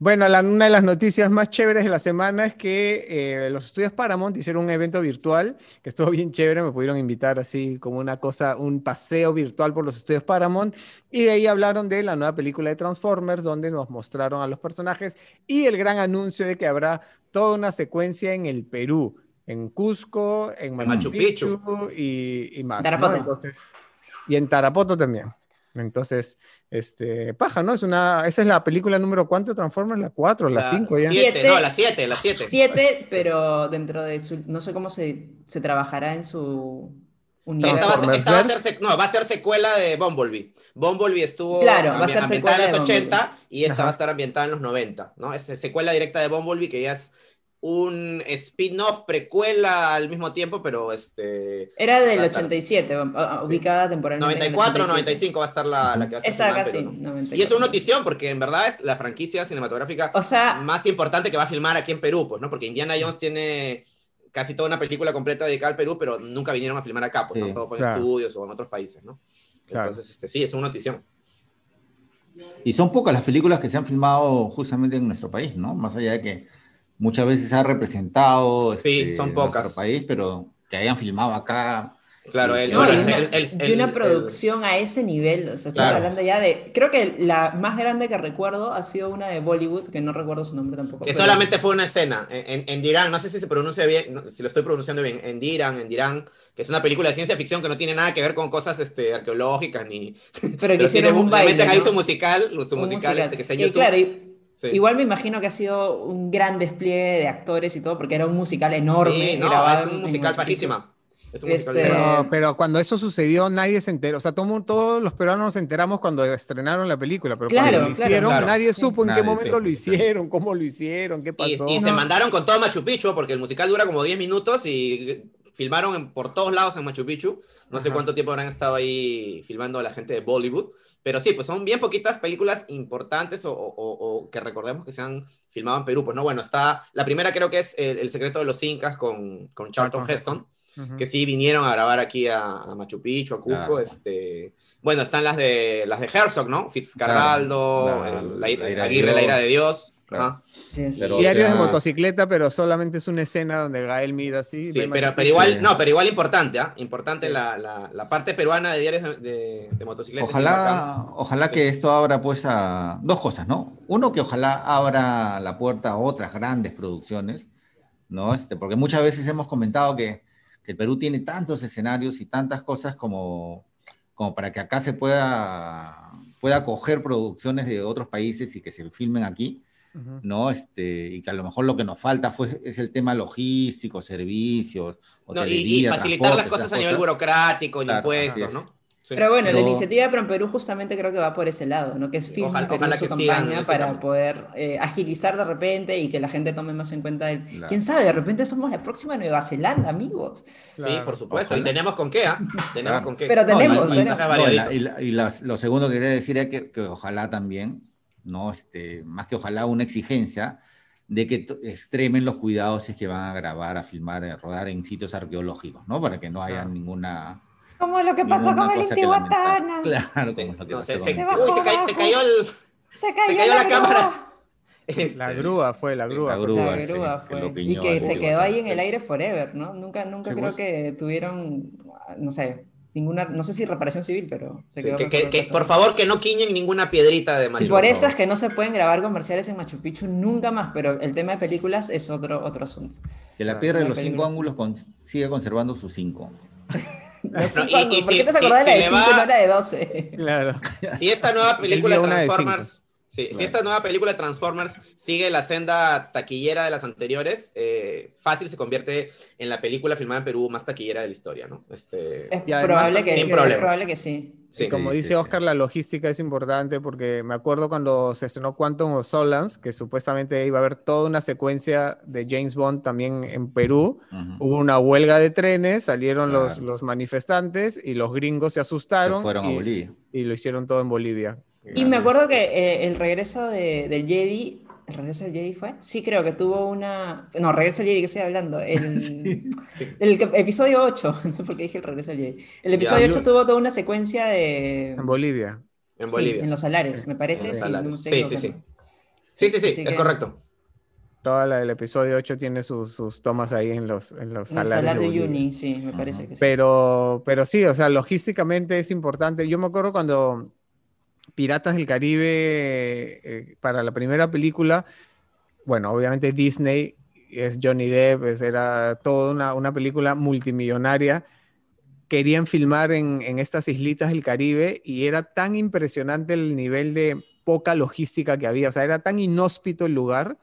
Speaker 1: Bueno, una de las noticias más chéveres de la semana es que eh, los estudios Paramount hicieron un evento virtual que estuvo bien chévere, me pudieron invitar así como una cosa, un paseo virtual por los estudios Paramount y de ahí hablaron de la nueva película de Transformers donde nos mostraron a los personajes y el gran anuncio de que habrá toda una secuencia en el Perú, en Cusco, en Machu, Picchu, y, más. y en Tarapoto también. Entonces, este, paja, ¿no? Es una, esa es la película número cuánto Transformers, la 4, la 5 ya.
Speaker 4: Siete, no, la 7, la 7.
Speaker 3: 7, pero dentro de su, no sé cómo se, se trabajará en su
Speaker 4: universo. Esta, va, esta va, a ser, no, va a ser secuela de Bumblebee. Bumblebee estuvo
Speaker 3: claro, va a ser
Speaker 4: ambientada en los 80 y esta va a estar ambientada en los 90, ¿no? Es secuela directa de Bumblebee que ya es un spin-off precuela al mismo tiempo, pero este...
Speaker 3: Era del 87, ubicada temporalmente.
Speaker 4: 94 o 95 va a estar la, la que va a ser.
Speaker 3: Esa casi,
Speaker 4: Y es una notición porque en verdad es la franquicia cinematográfica más importante que va a filmar aquí en Perú, pues, ¿no? Porque Indiana Jones tiene casi toda una película completa dedicada al Perú, pero nunca vinieron a filmar acá, pues, ¿no? Todo fue en estudios o en otros países, ¿no? Entonces, este, sí, es una notición.
Speaker 2: Y son pocas las películas que se han filmado justamente en nuestro país, ¿no? Más allá de que muchas veces ha representado
Speaker 4: sí, este, son pocas.
Speaker 2: nuestro país, pero que hayan filmado acá.
Speaker 4: Claro, el,
Speaker 3: y una, producción a ese nivel, o sea, estás hablando ya de, creo que la más grande que recuerdo ha sido una de Bollywood, que no recuerdo su nombre tampoco.
Speaker 4: Que solamente fue una escena, en, en, Dirán, no sé si se pronuncia bien, si lo estoy pronunciando bien, en Dirán, en Dirán, que es una película de ciencia ficción que no tiene nada que ver con cosas este, arqueológicas ni...
Speaker 3: Pero que <laughs> hicieron un baile,
Speaker 4: ahí su musical, su musical, Este, que está en YouTube.
Speaker 3: Claro, Igual me imagino que ha sido un gran despliegue de actores y todo, porque era un musical enorme.
Speaker 4: Sí, no, es un musical pajísima. Es un musical
Speaker 1: este, pero, pero, cuando eso sucedió, nadie se enteró. O sea, todos los peruanos nos enteramos cuando estrenaron la película, pero cuando lo hicieron, nadie supo en qué momento lo hicieron, cómo lo hicieron, qué pasó.
Speaker 4: Y, se mandaron con todo Machu Picchu, porque el musical dura como 10 minutos y filmaron por todos lados en Machu Picchu. No sé cuánto tiempo habrán estado ahí filmando a la gente de Bollywood Pero sí, pues son bien poquitas películas importantes o, que recordemos que se han filmado en Perú. Pues no, bueno, está, la primera creo que es El, secreto de los incas con, con Charlton Heston, que sí vinieron a grabar aquí a, Machu Picchu, a Cusco, este... Bueno, están las de las de Herzog, ¿no? Fitzcarraldo, la, Aguirre, la ira de Dios.
Speaker 1: Diarios de motocicleta, pero solamente es una escena donde Gael mira así.
Speaker 4: Sí, pero, pero, igual, no, pero igual importante, ¿ah? Importante la, la, parte peruana de diarios de, de, motocicleta.
Speaker 2: Ojalá, ojalá que esto abra pues a dos cosas, ¿no? Uno, que ojalá abra la puerta a otras grandes producciones, ¿no? Este, porque muchas veces hemos comentado que, que el Perú tiene tantos escenarios y tantas cosas como, como para que acá se pueda, pueda coger producciones de otros países y que se filmen aquí ¿no? Este, y que a lo mejor lo que nos falta fue, es el tema logístico, servicios,
Speaker 4: y, facilitar las cosas a nivel burocrático, impuestos, ¿no?
Speaker 3: Pero bueno, la iniciativa de Perú justamente creo que va por ese lado, ¿no? Que es Film ojalá, su campaña para poder eh, agilizar de repente y que la gente tome más en cuenta el... ¿Quién sabe? De repente somos la próxima Nueva Zelanda, amigos.
Speaker 4: Sí, por supuesto. Y tenemos con qué, ¿ah? Tenemos con qué.
Speaker 3: Pero tenemos.
Speaker 2: y, lo segundo que quería decir es que, que ojalá también ¿no? Este, más que ojalá una exigencia de que extremen los cuidados si es que van a grabar, a filmar, a rodar en sitios arqueológicos, ¿no? Para que no haya ninguna...
Speaker 3: Como lo que pasó con el Intihuatana.
Speaker 2: Claro, como lo que
Speaker 4: se, se, uy, se, cayó, se cayó el...
Speaker 3: Se cayó, la, cámara.
Speaker 1: La grúa fue, la grúa.
Speaker 3: La grúa, la grúa fue. y que se quedó ahí en el aire forever, ¿no? Nunca, nunca creo pues. que tuvieron, no sé, ninguna, no sé si reparación civil, pero se
Speaker 4: quedó que, por favor que no quiñen ninguna piedrita de
Speaker 3: Machu Picchu. por eso es que no se pueden grabar comerciales en Machu Picchu nunca más, pero el tema de películas es otro, otro asunto.
Speaker 2: Que la piedra de los cinco ángulos sigue conservando sus cinco. <laughs>
Speaker 3: los cinco ángulos, ¿por qué te acordás de la de cinco y no la de doce?
Speaker 1: Claro.
Speaker 4: Si esta nueva película si esta nueva película de Transformers sigue la senda taquillera de las anteriores, eh, fácil se convierte en la película filmada en Perú más taquillera de la historia, ¿no?
Speaker 3: Este, es, probable que, probable que sí.
Speaker 1: Sí, como dice Oscar, la logística es importante porque me acuerdo cuando se estrenó Quantum of Solace, que supuestamente iba a haber toda una secuencia de James Bond también en Perú. Hubo una huelga de trenes, salieron los, los manifestantes y los gringos se asustaron.
Speaker 2: fueron
Speaker 1: a
Speaker 2: Bolivia.
Speaker 1: Y lo hicieron todo en Bolivia.
Speaker 3: Y me acuerdo que eh, el regreso de, del Jedi, ¿el regreso del Jedi fue? Sí, creo que tuvo una... No, regreso del Jedi, que estoy hablando? <laughs> El, el episodio 8, <laughs> no sé por qué dije el regreso del Jedi. El episodio 8 tuvo toda una secuencia de...
Speaker 1: En Bolivia.
Speaker 4: En Bolivia.
Speaker 3: en los salares, me parece.
Speaker 4: Sí, sí, sí, sí. Sí, sí, sí, es correcto.
Speaker 1: Toda la del episodio 8 tiene sus, sus, tomas ahí en los, en los salarios.
Speaker 3: de, de Uni, sí, me parece que sí.
Speaker 1: Pero, pero sí, o sea, logísticamente es importante. Yo me acuerdo cuando Piratas del Caribe eh, para la primera película, bueno, obviamente Disney es Johnny Depp, era toda una, película multimillonaria. Querían filmar en, en, estas islitas del Caribe y era tan impresionante el nivel de poca logística que había, o sea, era tan inhóspito el lugar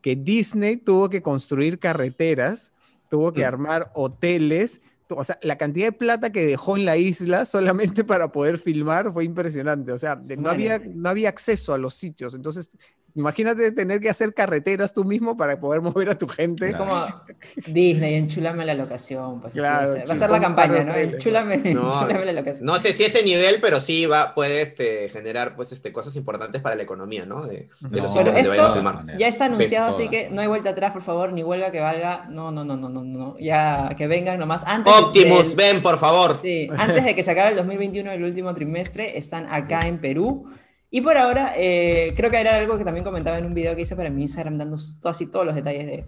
Speaker 1: que Disney tuvo que construir carreteras, tuvo que mm. armar hoteles, o sea, la cantidad de plata que dejó en la isla solamente <laughs> para poder filmar fue impresionante. O sea, no, había, no había acceso a los sitios. Entonces, Imagínate tener que hacer carreteras tú mismo para poder mover a tu gente.
Speaker 3: Es como <laughs> Disney, enchúlame la locación. Pues, va a ser la campaña, ¿no? Enchúlame, no, <laughs> la locación.
Speaker 4: No sé si ese nivel, pero sí va, puede este, generar pues, este, cosas importantes para la economía, ¿no? De,
Speaker 3: los pero esto ya está anunciado, así que no hay vuelta atrás, por favor, ni huelga que valga. No, no, no, no, no, no. Ya que vengan nomás. Antes
Speaker 4: Optimus, ven, por favor.
Speaker 3: Sí, antes de que se acabe el 2021, el último trimestre, están acá en Perú. Y por ahora, eh, creo que era algo que también comentaba en un video que hice para mi Instagram, dando así todos los detalles de,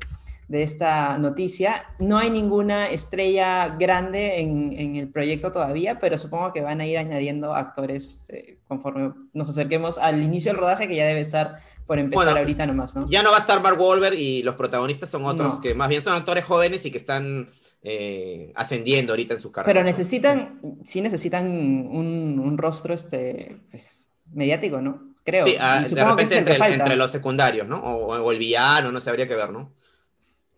Speaker 3: de esta noticia. No hay ninguna estrella grande en, en, el proyecto todavía, pero supongo que van a ir añadiendo actores eh, conforme nos acerquemos al inicio del rodaje, que ya debe estar por empezar ahorita nomás, ¿no?
Speaker 4: Ya no va a estar Mark Wahlberg y los protagonistas son otros que más bien son actores jóvenes y que están eh, ascendiendo ahorita en su carrera.
Speaker 3: Pero necesitan, sí necesitan un, un rostro, este, pues, mediático, ¿no? Creo.
Speaker 4: Sí, ah, de repente entre, los secundarios, ¿no? O, el villano, no sé, habría que ver, ¿no?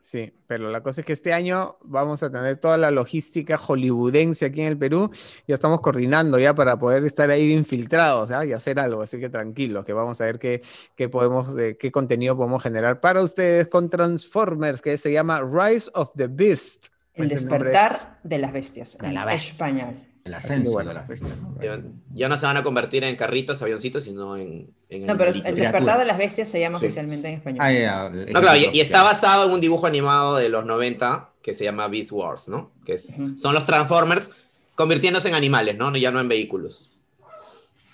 Speaker 1: Sí, pero la cosa es que este año vamos a tener toda la logística hollywoodense aquí en el Perú. Ya estamos coordinando ya para poder estar ahí infiltrados ¿ya? y hacer algo. Así que tranquilos, que vamos a ver qué, qué podemos, qué contenido podemos generar para ustedes con Transformers, que se llama Rise of the Beast.
Speaker 3: El despertar de las bestias. De la español.
Speaker 2: El ascenso
Speaker 1: bueno.
Speaker 2: de las bestias. ¿no?
Speaker 4: Ya, ya no se van a convertir en carritos, avioncitos, sino en. en
Speaker 3: No, pero el despertar de las bestias se llama
Speaker 4: Sí.
Speaker 3: oficialmente en español.
Speaker 2: Ah, ya,
Speaker 4: No, claro, y, y está basado en un dibujo animado de los 90 que se llama Beast Wars, ¿no? Que es- son los Transformers convirtiéndose en animales, ¿no? Ya no en vehículos.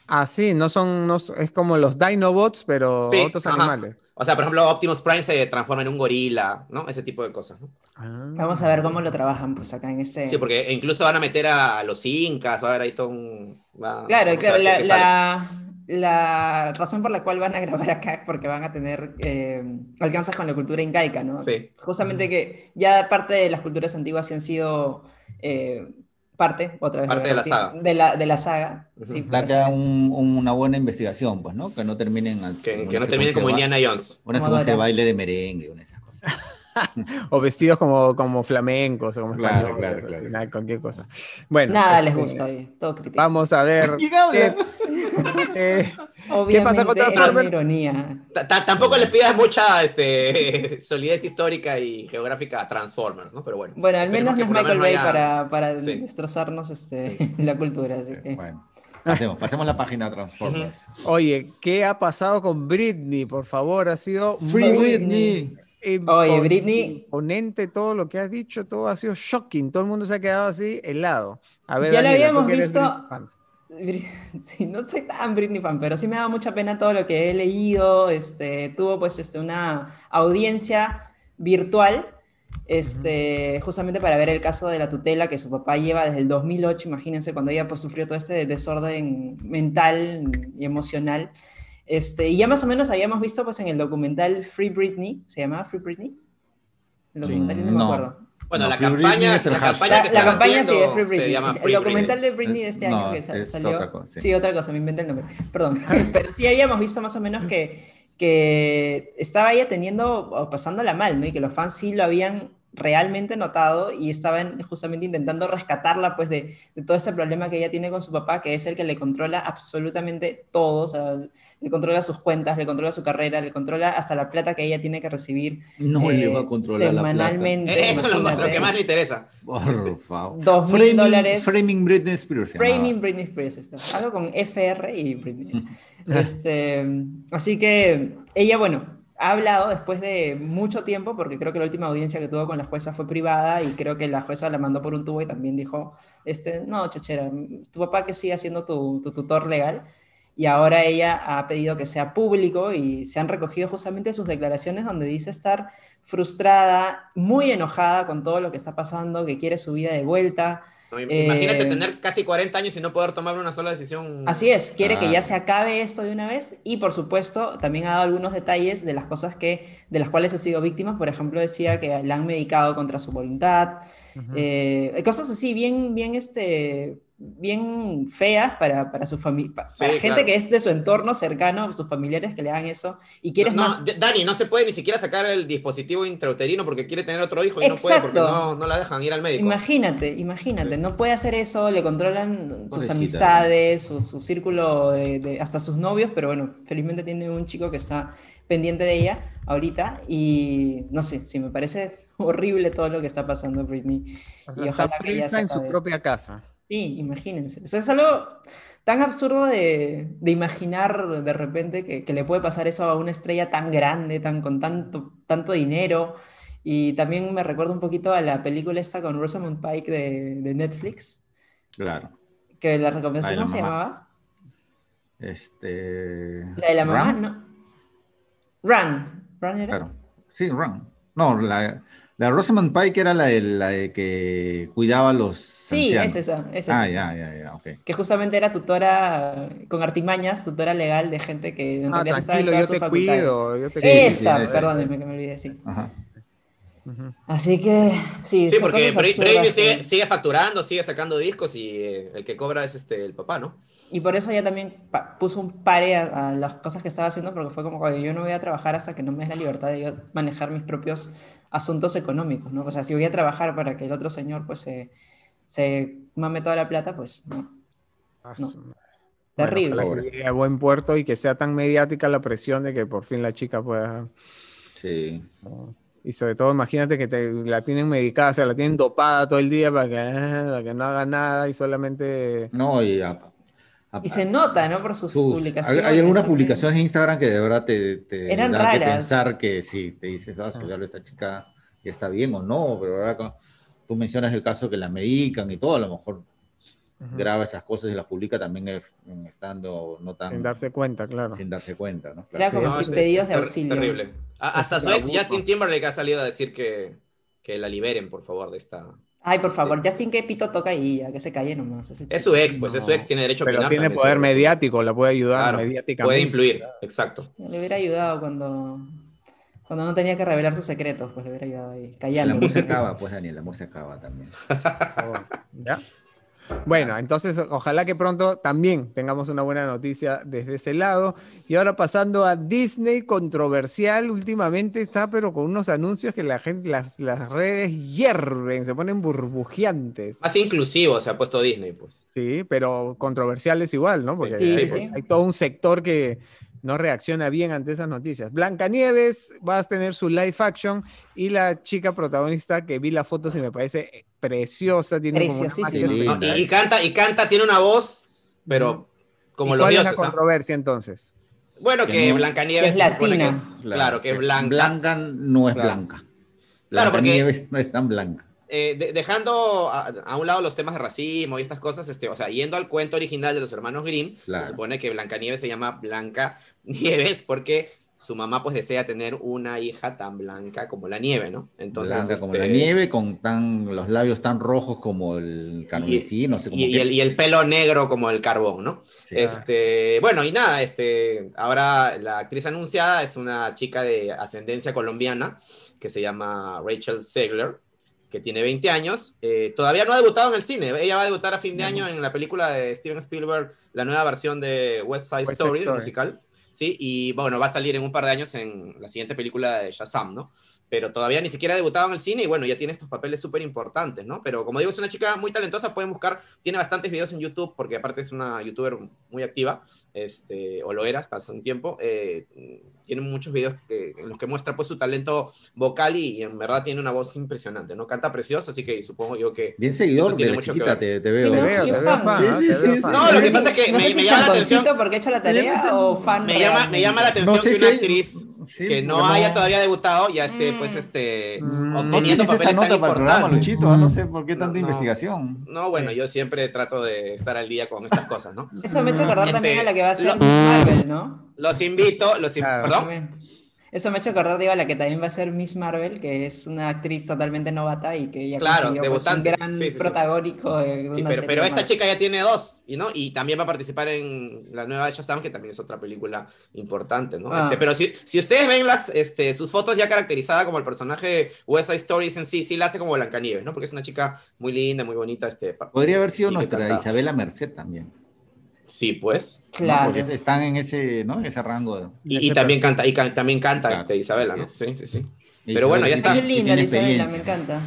Speaker 1: Ah, sí, no son, no, es como los Dinobots, pero
Speaker 4: Sí,
Speaker 1: otros
Speaker 4: ajá.
Speaker 1: animales.
Speaker 4: O sea, por ejemplo, Optimus Prime se transforma en un gorila, ¿no? Ese tipo de cosas, ¿no?
Speaker 1: Ah.
Speaker 3: Vamos a ver cómo lo trabajan, pues acá en ese.
Speaker 4: Sí, porque incluso van a meter a, los incas, va a haber ahí todo un... va-
Speaker 3: Claro, claro, la, la, la razón por la cual van a grabar acá es porque van a tener eh, alcanzas con la cultura incaica, ¿no?
Speaker 4: Sí.
Speaker 3: Justamente que ya parte de las culturas antiguas sí han sido eh, parte, otra vez.
Speaker 4: Parte de la saga.
Speaker 3: De la, de la saga.
Speaker 4: Ujú.
Speaker 3: sí,
Speaker 2: Da
Speaker 3: pues,
Speaker 2: que haga
Speaker 3: es-
Speaker 2: un- una buena investigación, pues, ¿no? Que no terminen al-
Speaker 4: Que, que no termine como Indiana Jones.
Speaker 2: Una
Speaker 3: Como
Speaker 2: secuencia de baile de merengue, una de esas cosas. <laughs>
Speaker 1: O vestidos como, como flamencos o como
Speaker 2: Claro,
Speaker 1: españoles,
Speaker 2: claro, claro.
Speaker 1: final, cualquier cosa. Bueno,
Speaker 3: Nada les
Speaker 1: este,
Speaker 3: gusta, oye, todo crítico.
Speaker 1: Vamos a ver. <laughs>
Speaker 2: ¿Quién habla?
Speaker 1: eh,
Speaker 3: Obviamente
Speaker 1: pasa con
Speaker 3: es una
Speaker 1: Transformers?
Speaker 3: ironía.
Speaker 4: Ta- ta- Tampoco les pidas mucha este, <laughs> solidez histórica y geográfica a Transformers, ¿no? Pero bueno.
Speaker 3: Bueno, al menos no es Michael Bay
Speaker 4: haya-
Speaker 3: para, para
Speaker 4: Sí.
Speaker 3: destrozarnos este, la cultura. Así que-
Speaker 2: Bueno, pasemos, pasemos la página Transformers.
Speaker 1: oye, ¿qué ha pasado con Britney? Por favor, ha sido
Speaker 2: Free
Speaker 1: muy
Speaker 2: Britney.
Speaker 3: Oye, Britney-
Speaker 1: Imponente todo lo que has dicho, todo ha sido shocking. Todo el mundo se ha quedado así helado. A ver,
Speaker 3: Ya lo habíamos visto- <laughs> Sí, no soy tan Britney fan, pero sí me da mucha pena todo lo que he leído. Este, tuvo pues este, una audiencia virtual, este, justamente para ver el caso de la tutela que su papá lleva desde el 2008, imagínense, cuando ella pues, sufrió todo este desorden mental y emocional. Este, y ya más o menos habíamos visto pues, en el documental Free Britney, ¿se llamaba Free Britney? El
Speaker 2: Sí,
Speaker 3: documental, no,
Speaker 2: no.
Speaker 3: me acuerdo.
Speaker 4: Bueno,
Speaker 2: No,
Speaker 4: la
Speaker 2: Free Britney
Speaker 4: campaña,
Speaker 2: es el
Speaker 4: la campaña
Speaker 3: La,
Speaker 4: que
Speaker 3: la
Speaker 4: están
Speaker 3: campaña sí es Free
Speaker 4: se
Speaker 3: Britney.
Speaker 4: llama
Speaker 3: el
Speaker 4: Free
Speaker 3: documental
Speaker 4: Britney.
Speaker 3: de Britney de este
Speaker 2: No,
Speaker 3: año que sa-
Speaker 2: es
Speaker 3: salió.
Speaker 2: otra cosa, sí.
Speaker 3: sí. otra cosa, me inventé el nombre. Perdón. <laughs> Pero sí habíamos visto más o menos que, que estaba ella teniendo o pasándola mal, ¿no? Y que los fans sí lo habían realmente notado y estaban justamente intentando rescatarla pues de, de todo ese problema que ella tiene con su papá, que es el que le controla absolutamente todo, o sea, le controla sus cuentas, le controla su carrera, le controla hasta la plata que ella tiene que recibir
Speaker 2: No le
Speaker 3: eh,
Speaker 2: va a controlar la plata.
Speaker 3: semanalmente.
Speaker 4: Eh, Eso es lo, más- lo que más le interesa.
Speaker 2: Por favor.
Speaker 3: Dos mil
Speaker 2: Framing-
Speaker 3: dólares.
Speaker 2: Framing Britney Spears.
Speaker 3: Framing. Britney Spears, algo con FR y Britney. Este, así que ella, bueno, ha hablado después de mucho tiempo, porque creo que la última audiencia que tuvo con la jueza fue privada y creo que la jueza la mandó por un tubo y también dijo, este, no, chochera, tu papá que siga siendo tu, tu tutor legal. Y ahora ella ha pedido que sea público y se han recogido justamente sus declaraciones donde dice estar frustrada, muy enojada con todo lo que está pasando, que quiere su vida de vuelta.
Speaker 4: Imagínate
Speaker 3: Eh,
Speaker 4: tener casi 40 años y no poder tomar una sola decisión.
Speaker 3: Así es, quiere que ya se acabe esto de una vez y por supuesto también ha dado algunos detalles de las cosas que, de las cuales ha sido víctima. Por ejemplo, decía que la han medicado contra su voluntad, eh, cosas así bien, bien, este, bien feas para, para su familia, para
Speaker 4: Sí,
Speaker 3: gente
Speaker 4: claro.
Speaker 3: que es de su entorno cercano, sus familiares que le hagan eso y quieres
Speaker 4: no,
Speaker 3: más.
Speaker 4: Dani, no se puede ni siquiera sacar el dispositivo intrauterino porque quiere tener otro hijo y no puede porque no, no la dejan ir al médico.
Speaker 3: Imagínate, imagínate, no puede hacer eso, le controlan sus amistades, su, su círculo, de, de- hasta sus novios, pero bueno, felizmente tiene un chico que está pendiente de ella ahorita y no sé, sí, me parece <laughs> horrible todo lo que está pasando Britney.
Speaker 1: O sea,
Speaker 3: y
Speaker 1: está
Speaker 3: ojalá que ya
Speaker 1: presa
Speaker 3: se
Speaker 1: en su propia casa.
Speaker 3: Sí, imagínense. O sea, es algo tan absurdo de, de imaginar de repente que, que le puede pasar eso a una estrella tan grande, tan, con tanto, tanto dinero. Y también me recuerda un poquito a la película esta con Rosamund Pike de, de Netflix,
Speaker 2: Claro.
Speaker 3: que la recomendación ¿cómo se llamaba?
Speaker 2: Este.
Speaker 3: La de la mamá, ¿no? Run. ¿Run era?
Speaker 2: Claro. Sí, Run. No, la, la Rosamund Pike era la de, la de que cuidaba a los.
Speaker 3: Sí,
Speaker 2: ancianos.
Speaker 3: es esa, es
Speaker 2: Ah,
Speaker 3: esa.
Speaker 2: ya, ya, ya, ok.
Speaker 3: Que justamente era tutora con artimañas, tutora legal de gente que en
Speaker 1: Ah,
Speaker 3: realidad todas
Speaker 1: yo
Speaker 3: sus
Speaker 1: te
Speaker 3: facultades.
Speaker 1: cuido. Yo te
Speaker 2: Sí, sí, sí,
Speaker 3: Esa,
Speaker 2: esa,
Speaker 3: perdónenme que me olvidé, sí.
Speaker 2: Ajá.
Speaker 1: Ujú.
Speaker 3: Así que, sí,
Speaker 4: Sí, porque Britney sigue, sigue facturando, sigue sacando discos y eh, el que cobra es este el papá, ¿no?
Speaker 3: Y por eso ella también puso un pare a, a las cosas que estaba haciendo, porque fue como, "Oye, yo no voy a trabajar hasta que no me des la libertad de yo manejar mis propios asuntos económicos, ¿no? O sea, si voy a trabajar para que el otro señor, pues, se, se mame toda la plata, pues, no.
Speaker 1: Ah,
Speaker 3: No. Terrible.
Speaker 1: Bueno, llegue a buen puerto y que sea tan mediática la presión de que por fin la chica pueda.
Speaker 2: Sí.
Speaker 1: ¿no? Y sobre todo, imagínate que te, la tienen medicada, o sea, la tienen dopada todo el día para que, para que no haga nada y solamente...
Speaker 2: No, y
Speaker 3: y se nota, ¿no? Por sus, publicaciones.
Speaker 2: Hay, algunas publicaciones en Instagram que de verdad te, te
Speaker 3: Eran
Speaker 2: dan
Speaker 3: raras.
Speaker 2: que pensar que si te dices, ah, ya esta chica ya está bien o no, pero ahora tú mencionas el caso que la medican y todo, a lo mejor graba esas cosas y las publica también estando no tan...
Speaker 1: Sin darse cuenta, claro.
Speaker 2: Sin darse cuenta, ¿no?
Speaker 3: Era como sin pedidos de auxilio.
Speaker 4: Terrible. Hasta su ex, Justin Timberlake, ha salido a decir que, que la liberen, por favor, de esta
Speaker 3: Ay, por favor, ya sin que Pito toca y ya que se calle nomás.
Speaker 4: Es su ex, pues es su ex, tiene derecho a
Speaker 1: Pero tiene poder mediático, la puede ayudar mediáticamente.
Speaker 4: Puede influir, exacto.
Speaker 3: Le hubiera ayudado cuando, cuando no tenía que revelar sus secretos, pues le hubiera ayudado ahí, callando.
Speaker 2: El amor se acaba, pues Daniel, el amor se acaba también. <laughs>
Speaker 1: ¿Ya? Bueno, entonces ojalá que pronto también tengamos una buena noticia desde ese lado. Y ahora pasando a Disney, controversial, últimamente está, pero con unos anuncios que la gente, las, las redes hierven, se ponen burbujeantes.
Speaker 4: Más inclusivo se ha puesto Disney, pues.
Speaker 1: Sí, pero controversiales igual, ¿no? Porque hay, todo un sector que no reacciona bien ante esas noticias. Blancanieves va a tener su live action y la chica protagonista que vi la foto y me parece preciosa, tiene como
Speaker 4: y, canta y canta, tiene una voz, pero como lo
Speaker 1: ¿Cuál es la controversia entonces?
Speaker 4: Bueno, que, Blancanieves
Speaker 3: es latina.
Speaker 4: claro, que es blanca.
Speaker 2: Blanca no es blanca. Claro, porque no es tan blanca.
Speaker 4: Eh, dejando a, un lado los temas de racismo y estas cosas, este, o sea, yendo al cuento original de los hermanos Grimm, se supone que Blancanieves se llama Blanca <laughs> Nieves porque su mamá pues desea tener una hija tan blanca como la nieve, ¿no?
Speaker 2: Entonces, blanca como la este, nieve, con tan, los labios tan rojos como el carmesí, no sé cómo.
Speaker 4: Y, el, y, el, pelo negro como el carbón, ¿no? este, bueno, y nada, este, ahora la actriz anunciada es una chica de ascendencia colombiana que se llama Rachel Segler que tiene 20 años, eh, todavía no ha debutado en el cine. Ella va a debutar a fin de año en la película de Steven Spielberg, la nueva versión de West Side, Story, musical. ¿Sí? Y bueno, va a salir en un par de años en la siguiente película de Shazam, ¿no? Pero todavía ni siquiera ha debutado en el cine y bueno, ya tiene estos papeles súper importantes, ¿no? Pero como digo, es una chica muy talentosa, pueden buscar, tiene bastantes videos en YouTube, porque aparte es una youtuber muy activa, este, o lo era hasta hace un tiempo. Eh, tiene muchos videos en los que muestra pues su talento vocal y, en verdad tiene una voz impresionante, ¿no? Canta precioso, así que supongo yo que...
Speaker 2: Bien seguidor tiene mucho que ver. Te, veo.
Speaker 1: Te veo, te veo fan.
Speaker 4: Sí, sí, sí, No, lo que pasa es que me, me llama la atención...
Speaker 3: porque he hecho la tarea o fan
Speaker 4: me llama, me llama la atención que una actriz que no haya todavía debutado ya esté pues mm. este
Speaker 2: mm. obteniendo no papeles esa nota tan para el programa, Luchito, no sé por qué tanta investigación.
Speaker 4: No, bueno, yo siempre trato de estar al día con estas cosas, ¿no?
Speaker 3: Eso me ha hecho acordar también este, a la que va a ser Marvel, ¿no?
Speaker 4: Los invito, los invito, perdón.
Speaker 3: Eso me ha hecho acordar, digo, a la que también va a ser Miss Marvel, que es una actriz totalmente novata y que ya
Speaker 4: claro,
Speaker 3: consiguió pues, un gran protagónico.
Speaker 4: pero, pero esta chica ya tiene dos, y ¿no? Y también va a participar en la nueva de Shazam, que también es otra película importante, ¿no? Ah. Este, pero si, si ustedes ven las, este, sus fotos ya caracterizada como el personaje West Side Stories en sí, sí la hace como Blancanieves, ¿no? Porque es una chica muy linda, muy bonita. Este,
Speaker 2: Podría haber sido nuestra Isabela Merced también.
Speaker 4: Sí, pues.
Speaker 3: Claro.
Speaker 2: están en ese, ¿no? En ese rango.
Speaker 4: y, también canta, y también canta este, Isabela, ¿no? Sí, sí, sí. Pero bueno, ya está.
Speaker 3: Es linda Isabela, me encanta.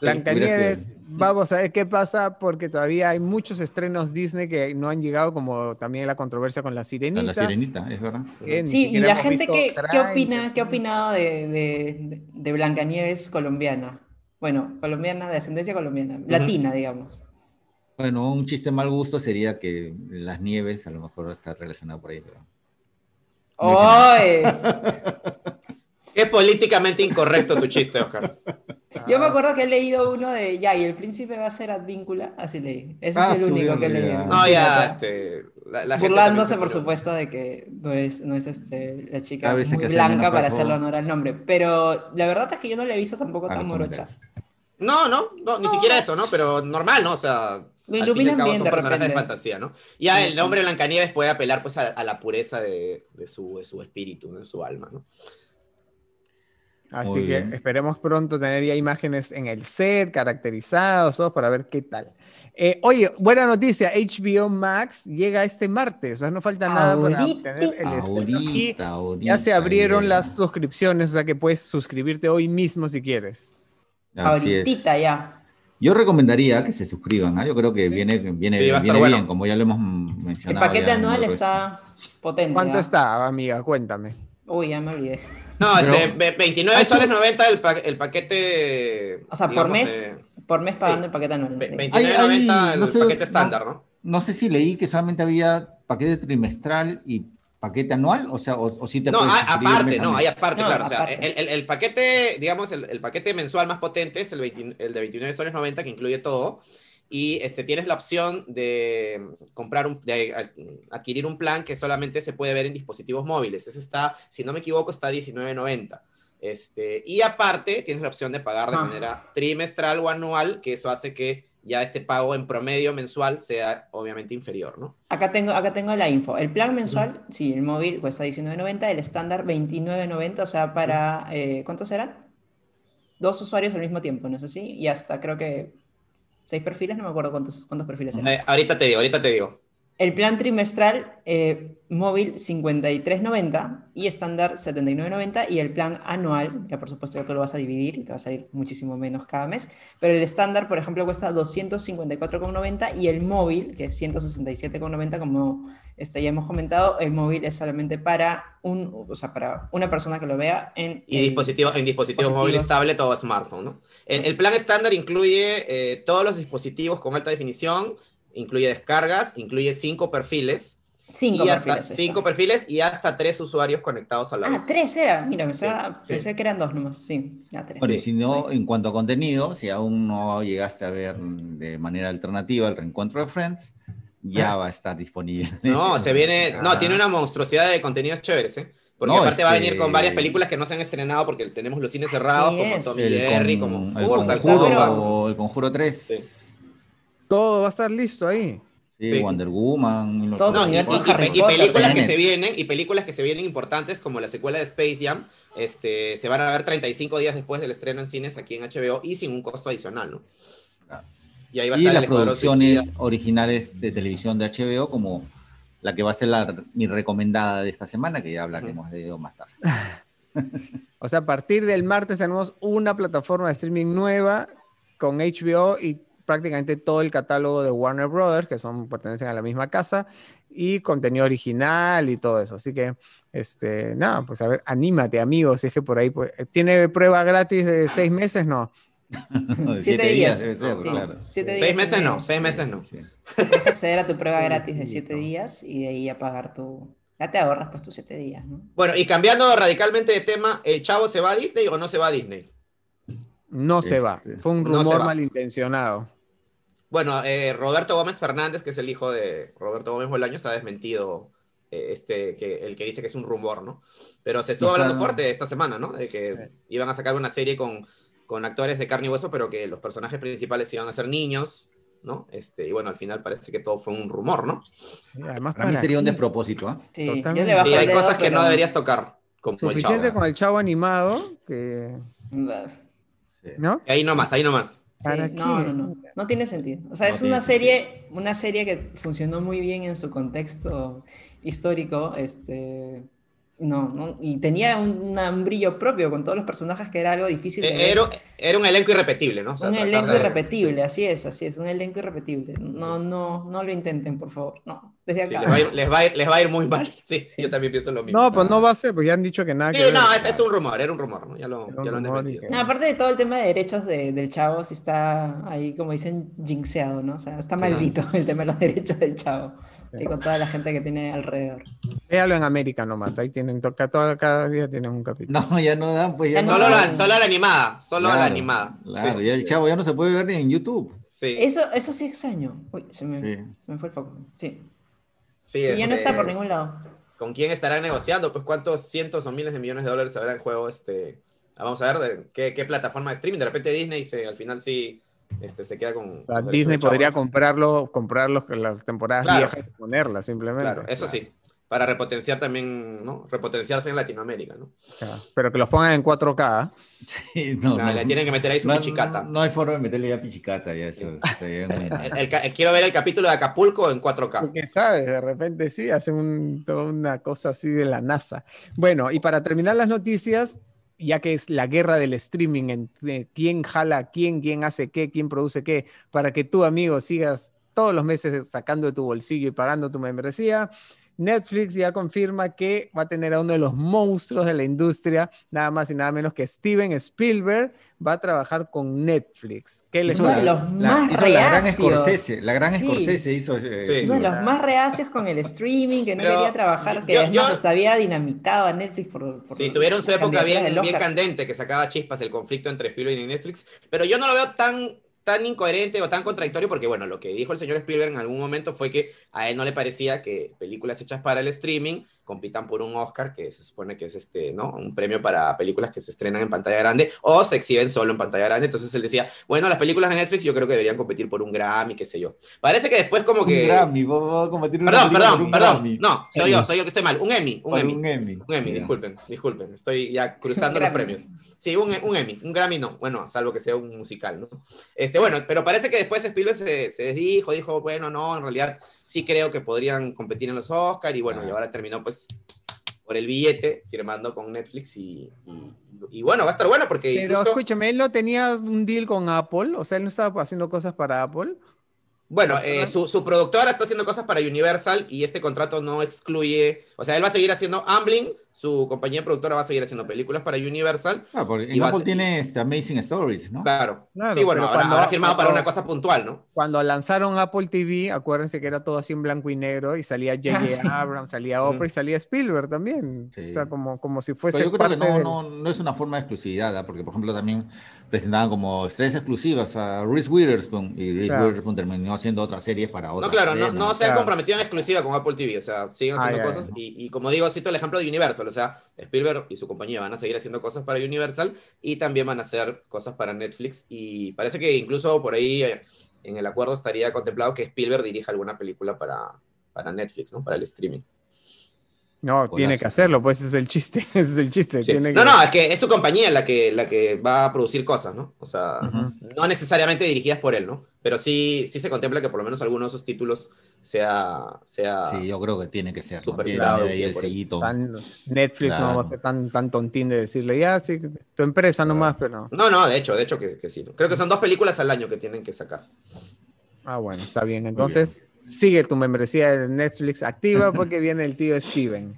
Speaker 1: Blancanieves, vamos a ver qué pasa, porque todavía hay muchos estrenos Disney que no han llegado, como también la controversia con la sirenita.
Speaker 2: la sirenita, es verdad.
Speaker 3: sí, y la gente, ¿qué, ¿qué, opina, ¿qué ha opinado de, de, de, Blancanieves colombiana? Bueno, colombiana, de ascendencia colombiana, latina, digamos.
Speaker 2: Bueno, un chiste mal gusto sería que las nieves a lo mejor está relacionado por ahí. Pero...
Speaker 3: ¡Ay! <laughs>
Speaker 4: Es políticamente incorrecto tu chiste, Oscar.
Speaker 3: Yo me acuerdo que he leído uno de ya, y el príncipe va a ser Advíncula, así leí. Ese es ah, el único que he leído.
Speaker 4: No, ya, este.
Speaker 3: Burlándose, por supuesto, de que no es, no es este, la chica muy blanca para hacerle honor al nombre. Pero la verdad es que yo no le he visto tampoco tan morocha.
Speaker 4: No, no, no, ni siquiera eso, ¿no? Pero normal, ¿no? O sea,
Speaker 3: lo iluminan bien
Speaker 4: son personajes de fantasía, ¿no? Ya el nombre Blancanieves puede apelar pues a, la pureza de, su, de, su, espíritu, de su alma, ¿no?
Speaker 1: Así que esperemos pronto tener ya imágenes en el set, caracterizados, para ver qué tal. Eh, oye, buena noticia, HBO Max llega este martes, o sea, no falta nada para obtener el estreno. ya se abrieron las suscripciones, o sea que puedes suscribirte hoy mismo si quieres.
Speaker 3: Ahorita ya.
Speaker 2: Yo recomendaría que se suscriban, ¿ah? yo creo que viene, viene, bien, como ya lo hemos mencionado.
Speaker 3: El paquete anual está potente.
Speaker 1: ¿Cuánto está, amiga? Cuéntame.
Speaker 3: Uy, ya me olvidé.
Speaker 4: No, este, 29 soles 90 el, el, paquete.
Speaker 3: O sea, por mes, por mes pagando el paquete anual.
Speaker 4: 29.90 el paquete estándar, ¿no?
Speaker 2: No sé si leí que solamente había paquete trimestral y paquete anual, o sea, o, si te
Speaker 4: No, aparte, no, hay aparte, claro. O sea, el, el, paquete, digamos, el, paquete mensual más potente es el, el de 29 soles 90, que incluye todo. Y este, tienes la opción de comprar un, de adquirir un plan que solamente se puede ver en dispositivos móviles. Ese está, si no me equivoco, está a 19.90. Este, y aparte, tienes la opción de pagar de ah. manera trimestral o anual, que eso hace que ya este pago en promedio mensual sea obviamente inferior, ¿no?
Speaker 3: Acá tengo, acá tengo la info. El plan mensual, sí, el móvil cuesta 19.90, el estándar 29.90, o sea, para, eh, ¿cuánto será? Dos usuarios al mismo tiempo, ¿no sé si? Y hasta creo que seis perfiles, no me acuerdo cuántos, cuántos perfiles eran.
Speaker 4: Eh, ahorita te digo, ahorita te digo.
Speaker 3: El plan trimestral eh, móvil 53.90 y estándar 79.90 y el plan anual, ya por supuesto ya tú lo vas a dividir y te va a salir muchísimo menos cada mes, pero el estándar, por ejemplo, cuesta 254.90 y el móvil, que es 167.90, como este, ya hemos comentado, el móvil es solamente para, un, o sea, para una persona que lo vea en...
Speaker 4: Y dispositivo, en dispositivos, móviles, tablet o smartphone, ¿no? El, el plan estándar incluye eh, todos los dispositivos con alta definición, incluye descargas, incluye cinco perfiles.
Speaker 3: Cinco
Speaker 4: perfiles. cinco perfiles y hasta tres usuarios conectados a la
Speaker 3: vez. Ah, tres era. Mira, pensé que eran dos nomás. Sí,
Speaker 2: tres. si no, en cuanto a contenido, si aún no llegaste a ver de manera alternativa el reencuentro de Friends, ya ah. va a estar disponible.
Speaker 4: No, se viene. <laughs> No, tiene una monstruosidad de contenidos chéveres, ¿eh? Porque aparte va a venir con varias películas que no se han estrenado porque tenemos los cines cerrados, como Tommy Jerry, como
Speaker 2: el, Conjuro, el Conjuro 3.
Speaker 1: Todo va a estar listo ahí.
Speaker 2: Sí, Wonder Woman.
Speaker 4: Todo, y, películas que se vienen, y películas que se vienen importantes, como la secuela de Space Jam, este, se van a ver 35 días después del estreno en cines aquí en HBO y sin un costo adicional, ¿no?
Speaker 2: Y ahí va a estar las producciones originales de televisión de HBO, como la que va a ser la, mi recomendada de esta semana, que ya hablaremos de ello más tarde. <laughs>
Speaker 1: o sea, a partir del martes tenemos una plataforma de streaming nueva con HBO y prácticamente todo el catálogo de Warner Brothers, que son, pertenecen a la misma casa, y contenido original y todo eso. Así que, este, nada, pues a ver, anímate, amigos, si es que por ahí, pues, ¿tiene prueba gratis de seis meses? No. <laughs>
Speaker 3: siete, días.
Speaker 4: seis meses no, seis meses no.
Speaker 3: Puedes acceder a tu prueba gratis de siete días y de ahí a pagar tu... Ya te ahorras pues tus siete días, ¿no?
Speaker 4: Bueno, y cambiando radicalmente de tema, ¿el chavo se va a Disney o no se va a Disney?
Speaker 1: No se va. Este, Fue un rumor malintencionado.
Speaker 4: Bueno, eh, Roberto Gómez Fernández, que es el hijo de Roberto Gómez Bolaños, ha desmentido eh, este, que, el que dice que es un rumor, ¿no? Pero se estuvo hablando fuerte esta semana, ¿no? De que iban a sacar una serie con, con actores de carne y hueso, pero que los personajes principales iban a ser niños, ¿no? Este, y bueno, al final parece que todo fue un rumor, ¿no?
Speaker 2: además, para mí sería un despropósito, ¿eh?
Speaker 3: Sí,
Speaker 4: y hay cosas que no deberías tocar.
Speaker 1: Como Suficiente con el chavo animado que...
Speaker 4: ¿No? Ahí nomás, ahí nomás
Speaker 3: no, no, no, no tiene sentido. O sea, es una serie, una serie que funcionó muy bien en su contexto histórico, este, no, no, y tenía un, brillo propio con todos los personajes que era algo difícil. De
Speaker 4: eh, era, era, un elenco irrepetible, ¿no?
Speaker 3: un elenco irrepetible, así es, así es, un elenco irrepetible. No, no, no lo intenten, por favor, no. Desde acá.
Speaker 4: les, va a ir, muy mal. <laughs> Sí, yo también pienso lo mismo.
Speaker 1: No, pues no va a ser, pues ya han dicho que nada.
Speaker 4: Sí, no, es, un rumor, era un rumor, ¿no? Ya lo, ya lo han desmentido.
Speaker 3: No, aparte de todo el tema de derechos de, del chavo, sí está ahí, como dicen, jinxeado, ¿no? O sea, está maldito <laughs> el tema de los derechos del chavo y con toda la gente que tiene alrededor.
Speaker 1: Véalo en América nomás, ahí tienen, toca todo, cada día tienen un capítulo.
Speaker 2: No, ya no dan, pues ya,
Speaker 4: solo, La, solo la animada, solo la animada.
Speaker 2: Claro, ya el chavo ya no se puede ver ni en YouTube.
Speaker 3: Sí. Eso, eso sí extraño. Uy, se me, se me fue el foco. Sí. Sí, ya no está por ningún lado.
Speaker 4: ¿Con quién estarán negociando? Pues cuántos cientos o miles de millones de dólares habrá en juego este. Vamos a ver qué, qué plataforma de streaming. De repente Disney se, al final sí este, se queda con...
Speaker 1: Disney podría comprarlo, comprar las temporadas viejas y ponerlas simplemente.
Speaker 4: Claro, eso sí, para repotenciar también, ¿no? Repotenciarse en Latinoamérica, ¿no?
Speaker 1: pero que los pongan en
Speaker 4: 4K. Sí, no, le tienen que meter ahí su pichicata.
Speaker 2: No, hay forma de meterle ya pichicata, ya eso.
Speaker 4: quiero ver el capítulo de Acapulco en 4K.
Speaker 1: Porque sabes, de repente sí, hacen una cosa así de la NASA. Bueno, y para terminar las noticias, ya que es la guerra del streaming, entre quién jala quién, quién hace qué, quién produce qué, para que tú, amigo, sigas todos los meses sacando de tu bolsillo y pagando tu membresía, Netflix ya confirma que va a tener a uno de los monstruos de la industria, nada más y nada menos que Steven Spielberg, va a trabajar con Netflix.
Speaker 3: ¿Qué les uno de los más reacios.
Speaker 2: La gran Scorsese, la gran Scorsese hizo.
Speaker 3: Eh, uno de los más reacios con el streaming, que no quería trabajar, que además había dinamitado a Netflix por.
Speaker 4: sí, tuvieron su época bien, bien candente, que sacaba chispas el conflicto entre Spielberg y Netflix, pero yo no lo veo tan tan incoherente o tan contradictorio porque, bueno, lo que dijo el señor Spielberg en algún momento fue que a él no le parecía que películas hechas para el streaming compitan por un Oscar, que se supone que es este, ¿no? Un premio para películas que se estrenan en pantalla grande o se exhiben solo en pantalla grande. Entonces él decía, bueno, las películas de Netflix yo creo que deberían competir por un Grammy, qué sé yo. Parece que después como que...
Speaker 2: Un Grammy, vos a competir
Speaker 4: Perdón, perdón, perdón. No, soy yo, soy yo que estoy mal. Un Emmy, un Emmy.
Speaker 2: Un Emmy.
Speaker 4: Un Emmy, disculpen, disculpen. Estoy ya cruzando los premios. Sí, un, un, Emmy. Un Grammy no. Bueno, salvo que sea un musical, ¿no? Este, bueno, pero parece que después Spielberg se, se desdijo, dijo, bueno, no, en realidad sí creo que podrían competir en los Oscars y bueno, y ahora terminó pues por el billete, firmando con Netflix y, y, bueno, va a estar bueno porque...
Speaker 1: Pero escúchame, él no tenía un deal con Apple, o sea, él no estaba haciendo cosas para Apple.
Speaker 4: Bueno, eh, su, su, productora está haciendo cosas para Universal y este contrato no excluye, o sea, él va a seguir haciendo Amblin, su compañía productora va a seguir haciendo películas para Universal.
Speaker 2: Ah, porque y Apple tiene este Amazing Stories, ¿no?
Speaker 4: Claro. sí, bueno, ahora, ha firmado para una cosa puntual, ¿no?
Speaker 1: Cuando lanzaron Apple TV, acuérdense que era todo así en blanco y negro y salía J.J. Ah, Abrams, salía Oprah y salía Spielberg también. O sea, como, como si fuese.
Speaker 2: Pero yo creo que no, no, no, es una forma de exclusividad, ¿ah? porque por ejemplo también presentaban como estrellas exclusivas a Reese Witherspoon y Reese Witherspoon terminó haciendo otras series para otras.
Speaker 4: No, claro, no, no, se han comprometido en exclusiva con Apple TV, o sea, siguen haciendo cosas y, y, como digo, cito el ejemplo de Universal, o sea, Spielberg y su compañía van a seguir haciendo cosas para Universal y también van a hacer cosas para Netflix y parece que incluso por ahí eh, en el acuerdo estaría contemplado que Spielberg dirija alguna película para, para Netflix, ¿no? Para el streaming.
Speaker 1: No, tiene que hacerlo, pues ese es el chiste, <laughs> ese es el chiste.
Speaker 4: No, no, es que es su compañía la que, la que va a producir cosas, ¿no? O sea, no necesariamente dirigidas por él, ¿no? Pero sí, sí se contempla que por lo menos alguno de esos títulos sea... sea
Speaker 2: sí, yo creo que tiene que ser.
Speaker 4: Supervisado.
Speaker 2: Y el sellito.
Speaker 1: Netflix no va a ser tan, tan tontín de decirle, ya, sí, tu empresa nomás, pero...
Speaker 4: No, no, de hecho, de hecho que, que sí. Creo que son dos películas al año que tienen que sacar.
Speaker 1: Ah, bueno, está bien. Entonces sigue tu membresía de Netflix activa <laughs> porque viene el tío Steven.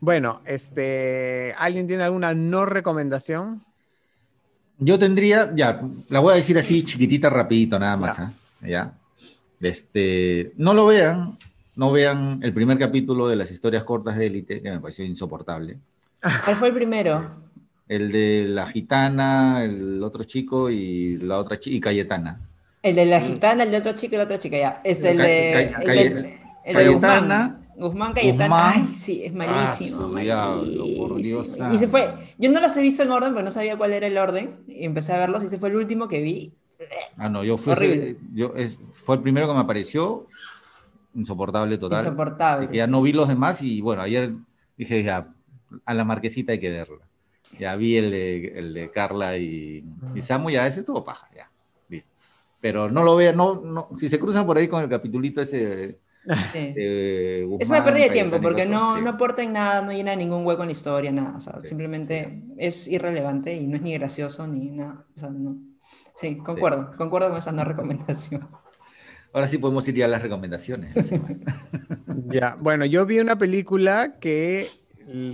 Speaker 1: Bueno, este, ¿alguien tiene alguna no recomendación?
Speaker 2: Yo tendría, ya, la voy a decir así chiquitita, rapidito, nada más, ya. ¿eh? Este, no lo vean, no vean el primer capítulo de las historias cortas de Élite, que me pareció insoportable.
Speaker 3: ¿Cuál fue el primero?
Speaker 2: El de la gitana, el otro chico y la otra chica, y Cayetana.
Speaker 3: El de la mm. gitana, el de otro chico y la otra chica, ya. Es el de. el de Guzmán. Guzmán Cayetana. Ay, sí, es malísimo. Ah, por Dios. Y se fue. Yo no los he visto en orden, porque no sabía cuál era el orden. Y empecé a verlos y ese fue el último que vi.
Speaker 2: Ah, no, yo fui. Horrible. Yo, es, fue el primero que me apareció. Insoportable total.
Speaker 3: Insoportable.
Speaker 2: Así que ya no vi los demás y bueno, ayer dije ya, a la marquesita hay que verla. Ya vi el de, el de Carla y, y Samu, ya ese estuvo paja, ya pero no lo vean, no, no, si se cruzan por ahí con el capitulito ese
Speaker 3: es una pérdida de tiempo porque no, no aporta en nada, no llena ningún hueco en la historia, nada. O sea, simplemente es irrelevante y no es ni gracioso ni nada. O sea, no. Sí, concuerdo, concuerdo con esa no recomendación.
Speaker 2: Ahora sí podemos ir ya a las recomendaciones. <laughs>
Speaker 1: ya, bueno, yo vi una película que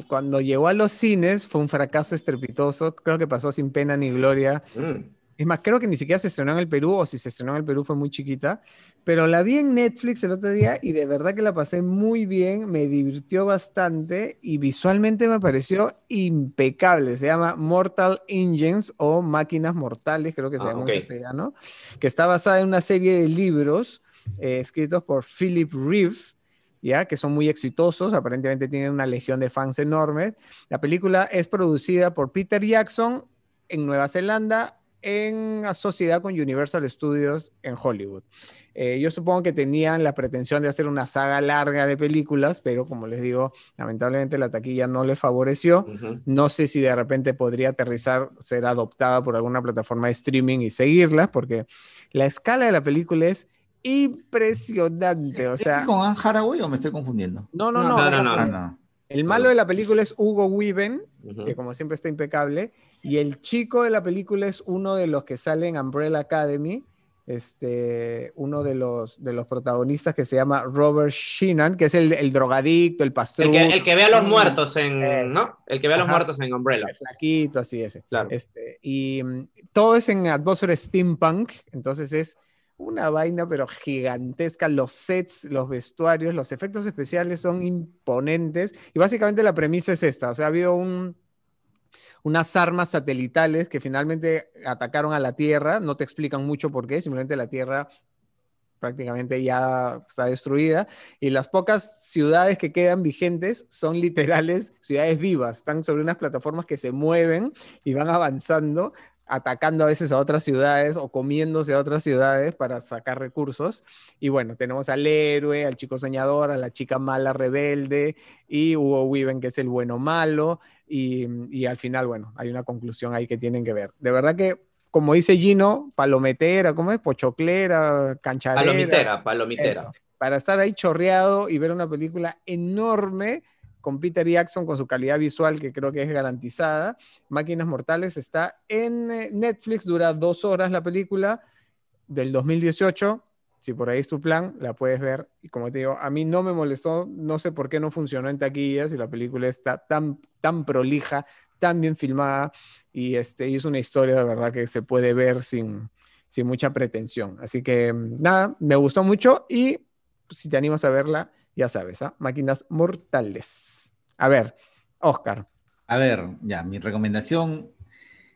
Speaker 1: cuando llegó a los cines fue un fracaso estrepitoso, creo que pasó sin pena ni gloria. Mm. Es más, creo que ni siquiera se estrenó en el Perú, o si se estrenó en el Perú fue muy chiquita, pero la vi en Netflix el otro día y de verdad que la pasé muy bien, me divirtió bastante y visualmente me pareció impecable. Se llama Mortal Engines o Máquinas Mortales, creo que se ah, llama en castellano, que está basada en una serie de libros eh, escritos por Philip Reeve. ¿ya? que son muy exitosos, aparentemente tienen una legión de fans enormes. La película es producida por Peter Jackson en Nueva Zelanda, en sociedad con Universal Studios en Hollywood. Eh, yo supongo que tenían la pretensión de hacer una saga larga de películas, pero como les digo, lamentablemente la taquilla no les favoreció. No sé si de repente podría aterrizar, ser adoptada por alguna plataforma de streaming y seguirla, porque la escala de la película es impresionante. O sea,
Speaker 2: ¿Es con Anne Haraway o me estoy confundiendo?
Speaker 1: No, no, no. El malo de la película es Hugo Weaven, que como siempre está impecable. Y el chico de la película es uno de los que sale en Umbrella Academy, este, uno de los, de los protagonistas que se llama Robert Sheenan, que es el, el drogadicto, el pastor.
Speaker 4: El que, ve a los muertos en, ¿no? El que ve a los muertos en Umbrella. El
Speaker 1: flaquito, así ese. Claro. Este, y mm, todo es en atmósfera steampunk, entonces es una vaina pero gigantesca, los sets, los vestuarios, los efectos especiales son imponentes y básicamente la premisa es esta, o sea, ha habido un, unas armas satelitales que finalmente atacaron a la Tierra, no te explican mucho por qué, simplemente la Tierra prácticamente ya está destruida y las pocas ciudades que quedan vigentes son literales ciudades vivas, están sobre unas plataformas que se mueven y van avanzando atacando a veces a otras ciudades o comiéndose a otras ciudades para sacar recursos. Y bueno, tenemos al héroe, al chico soñador, a la chica mala rebelde y Hugo Weaven, que es el bueno malo. Y, al final, bueno, hay una conclusión ahí que tienen que ver. De verdad que, como dice Gino, palometera, ¿cómo es? Pochoclera, cancharera.
Speaker 4: Palomitera, palomitera.
Speaker 1: para estar ahí chorreado y ver una película enorme con Peter Jackson, con su calidad visual que creo que es garantizada. Máquinas Mortales está en eh, Netflix, dura dos horas la película del 2018. Si por ahí es tu plan, la puedes ver. Y como te digo, a mí no me molestó, no sé por qué no funcionó en taquillas y la película está tan, tan prolija, tan bien filmada y, este, es una historia de verdad que se puede ver sin, sin mucha pretensión. Así que nada, me gustó mucho y si te animas a verla, ya sabes, ¿ah? Máquinas Mortales. A ver, Oscar.
Speaker 2: A ver, ya, mi recomendación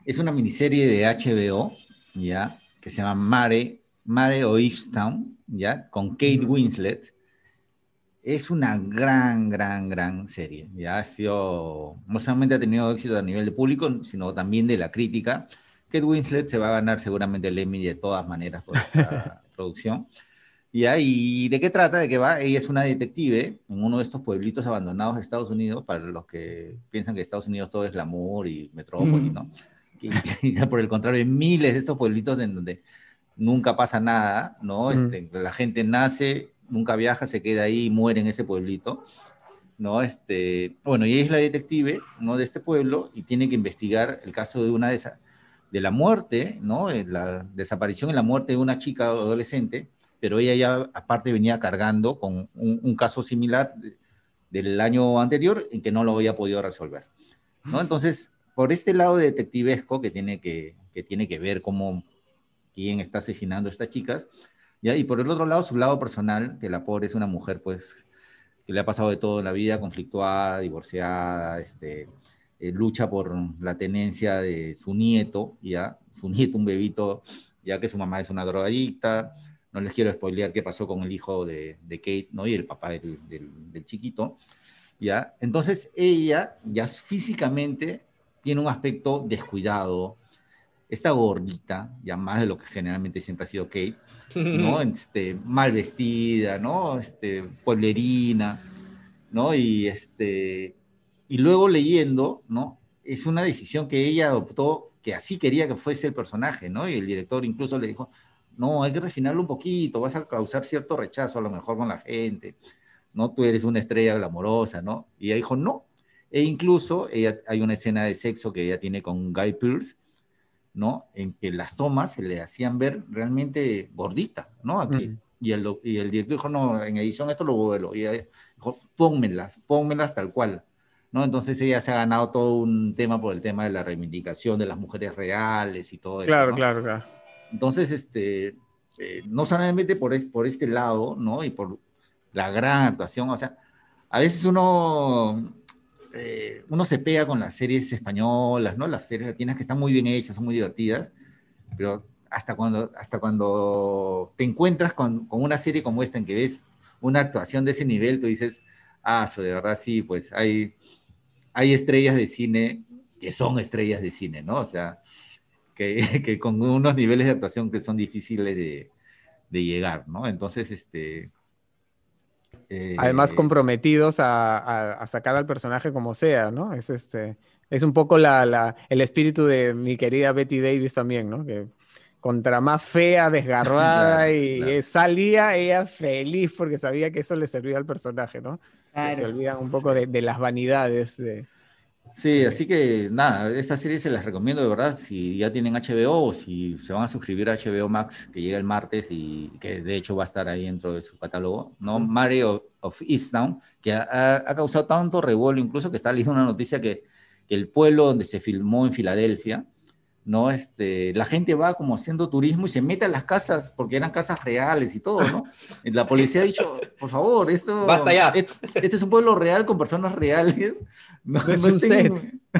Speaker 2: es una miniserie de HBO, ya, que se llama Mare, Mare o Easttown, ya, con Kate Winslet. Es una gran, gran, gran serie. Ya ha sido, no solamente ha tenido éxito a nivel de público, sino también de la crítica. Kate Winslet se va a ganar seguramente el Emmy de todas maneras por esta <laughs> producción. ¿Y de qué trata? De que va, ella es una detective en uno de estos pueblitos abandonados de Estados Unidos, para los que piensan que Estados Unidos todo es glamour y metrópoli, ¿no? Y, <laughs> por el contrario, hay miles de estos pueblitos en donde nunca pasa nada, ¿no? Este, la gente nace, nunca viaja, se queda ahí y muere en ese pueblito, ¿no? Este, bueno, y ella es la detective, ¿no? De este pueblo y tiene que investigar el caso de una de esas, de la muerte, ¿no? La desaparición y la muerte de una chica adolescente pero ella ya aparte venía cargando con un, caso similar del año anterior en que no lo había podido resolver. ¿no? Entonces, por este lado detectivesco que tiene que, que tiene que ver cómo quién está asesinando a estas chicas, ¿ya? y por el otro lado su lado personal, que la pobre es una mujer pues que le ha pasado de todo en la vida, conflictuada, divorciada, este, eh, lucha por la tenencia de su nieto, ya, su <laughs> nieto, un bebito, ya que su mamá es una drogadicta, no les quiero spoilear qué pasó con el hijo de, Kate, ¿no? Y el papá del, chiquito, ¿ya? Entonces ella ya físicamente tiene un aspecto descuidado, está gordita, ya más de lo que generalmente siempre ha sido Kate, ¿no? <laughs> Este, mal vestida, ¿no? Este, pueblerina, ¿no? Y, este, y luego leyendo, ¿no? Es una decisión que ella adoptó, que así quería que fuese el personaje, ¿no? Y el director incluso le dijo, no, hay que refinarlo un poquito, vas a causar cierto rechazo a lo mejor con la gente, ¿no? Tú eres una estrella glamorosa, ¿no? Y ella dijo, no. E incluso ella, hay una escena de sexo que ella tiene con Guy Pearce, ¿no? En que las tomas se le hacían ver realmente gordita, ¿no? Aquí. Y, el, y el director dijo, no, en edición esto lo vuelo. Y ella dijo, pónmelas, pónmelas tal cual. ¿no? Entonces ella se ha ganado todo un tema por el tema de la reivindicación de las mujeres reales y todo eso.
Speaker 1: Claro, claro, claro.
Speaker 2: Entonces, este, eh, no solamente por, por este lado, ¿no? Y por la gran actuación, o sea, a veces uno, eh, uno se pega con las series españolas, ¿no? Las series latinas que están muy bien hechas, son muy divertidas, pero hasta cuando, hasta cuando te encuentras con, con una serie como esta en que ves una actuación de ese nivel, tú dices, ah, eso de verdad sí, pues hay, hay estrellas de cine que son estrellas de cine, ¿no? O sea, que, con unos niveles de actuación que son difíciles de, llegar, ¿no? Entonces, este...
Speaker 1: Eh, Además, comprometidos a, sacar al personaje como sea, ¿no? Es, este, es un poco la, el espíritu de mi querida Betty Davis también, ¿no? Que contra más fea, desgarrada <laughs> y salía ella feliz porque sabía que eso le servía al personaje, ¿no? Se, olvidan un poco de, las vanidades de,
Speaker 2: Sí, así que nada, esta serie se las recomiendo de verdad si ya tienen HBO o si se van a suscribir a HBO Max que llega el martes y que de hecho va a estar ahí dentro de su catálogo, ¿no? Mario of Easttown, que ha, causado tanto revuelo, incluso que está leyendo una noticia que, que el pueblo donde se filmó en Filadelfia, ¿no? Este, la gente va como haciendo turismo y se mete a las casas, porque eran casas reales y todo, ¿no? <laughs> La policía ha dicho, por favor, esto...
Speaker 4: Basta ya.
Speaker 2: Este, es un pueblo real con personas reales. No, es un set.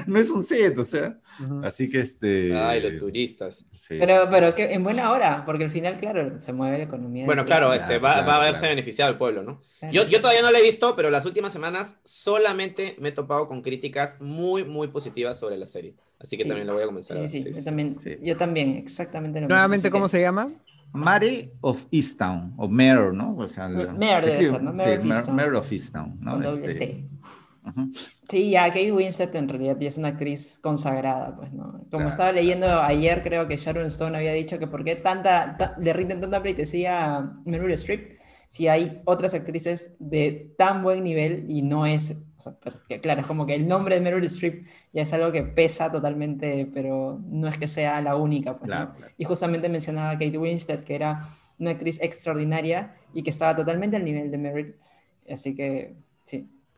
Speaker 2: No es un set, o sea... Así que este.
Speaker 4: Ay, los turistas.
Speaker 3: pero, pero que en buena hora, porque al final, claro, se mueve la economía.
Speaker 4: Bueno, claro, este, va, va, a verse beneficiado el pueblo, ¿no? Yo, yo todavía no lo he visto, pero las últimas semanas solamente me he topado con críticas muy, muy positivas sobre la serie. Así que también lo voy a comenzar.
Speaker 3: Sí, sí, sí. Yo, también, yo también, exactamente lo
Speaker 1: Nuevamente, ¿cómo se llama?
Speaker 2: Mare of Easttown, o Mayor, ¿no? O
Speaker 3: sea, Mayor debe ser, ¿no?
Speaker 2: Mayor of Easttown, ¿no?
Speaker 3: Este, Sí, ya Kate Winslet en realidad ya es una actriz consagrada, pues, ¿no? Como estaba leyendo ayer, creo que Sharon Stone había dicho que por qué tanta, le rinden tanta pleitesía a Meryl Streep si hay otras actrices de tan buen nivel y no es, o sea, claro, es como que el nombre de Meryl Streep ya es algo que pesa totalmente, pero no es que sea la única, pues, ¿no? Y justamente mencionaba a Kate Winslet, que era una actriz extraordinaria y que estaba totalmente al nivel de Meryl, así que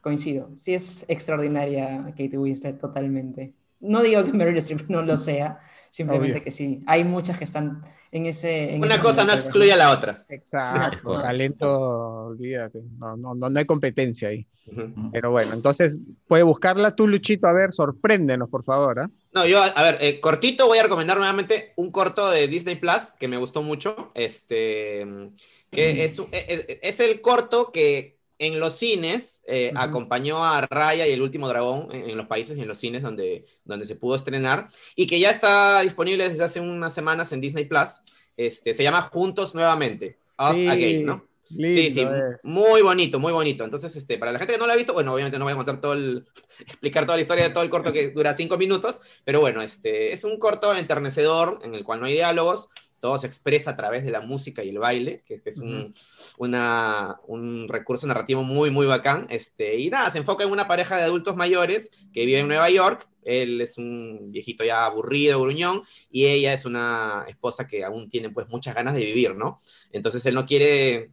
Speaker 3: coincido. Sí es extraordinaria Kate Winslet totalmente. No digo que Meryl Streep no lo sea, simplemente que sí. Hay muchas que están en ese...
Speaker 4: Una cosa no excluye a la otra.
Speaker 1: Exacto. Talento, olvídate. No, no, no, hay competencia ahí. Pero bueno, entonces puede buscarla tú, Luchito. A ver, sorpréndenos, por favor. ¿ah?
Speaker 4: No, yo, a ver, eh, cortito voy a recomendar nuevamente un corto de Disney Plus que me gustó mucho. Este, que es, es, es el corto que en los cines eh, acompañó a Raya y el último dragón en, los países y en los cines donde, donde se pudo estrenar y que ya está disponible desde hace unas semanas en Disney Plus. Este, se llama Juntos Nuevamente, Us Again, ¿no? sí, sí, muy bonito, muy bonito. Entonces, este, para la gente que no lo ha visto, bueno, obviamente no voy a contar todo el, <laughs> explicar toda la historia de todo el corto que dura cinco minutos, pero bueno, este, es un corto enternecedor en el cual no hay diálogos, todo se expresa a través de la música y el baile, que, es un, un, recurso narrativo muy, muy bacán. Este, y nada, se enfoca en una pareja de adultos mayores que vive en Nueva York. Él es un viejito ya aburrido, gruñón, y ella es una esposa que aún tiene pues muchas ganas de vivir, ¿no? Entonces él no quiere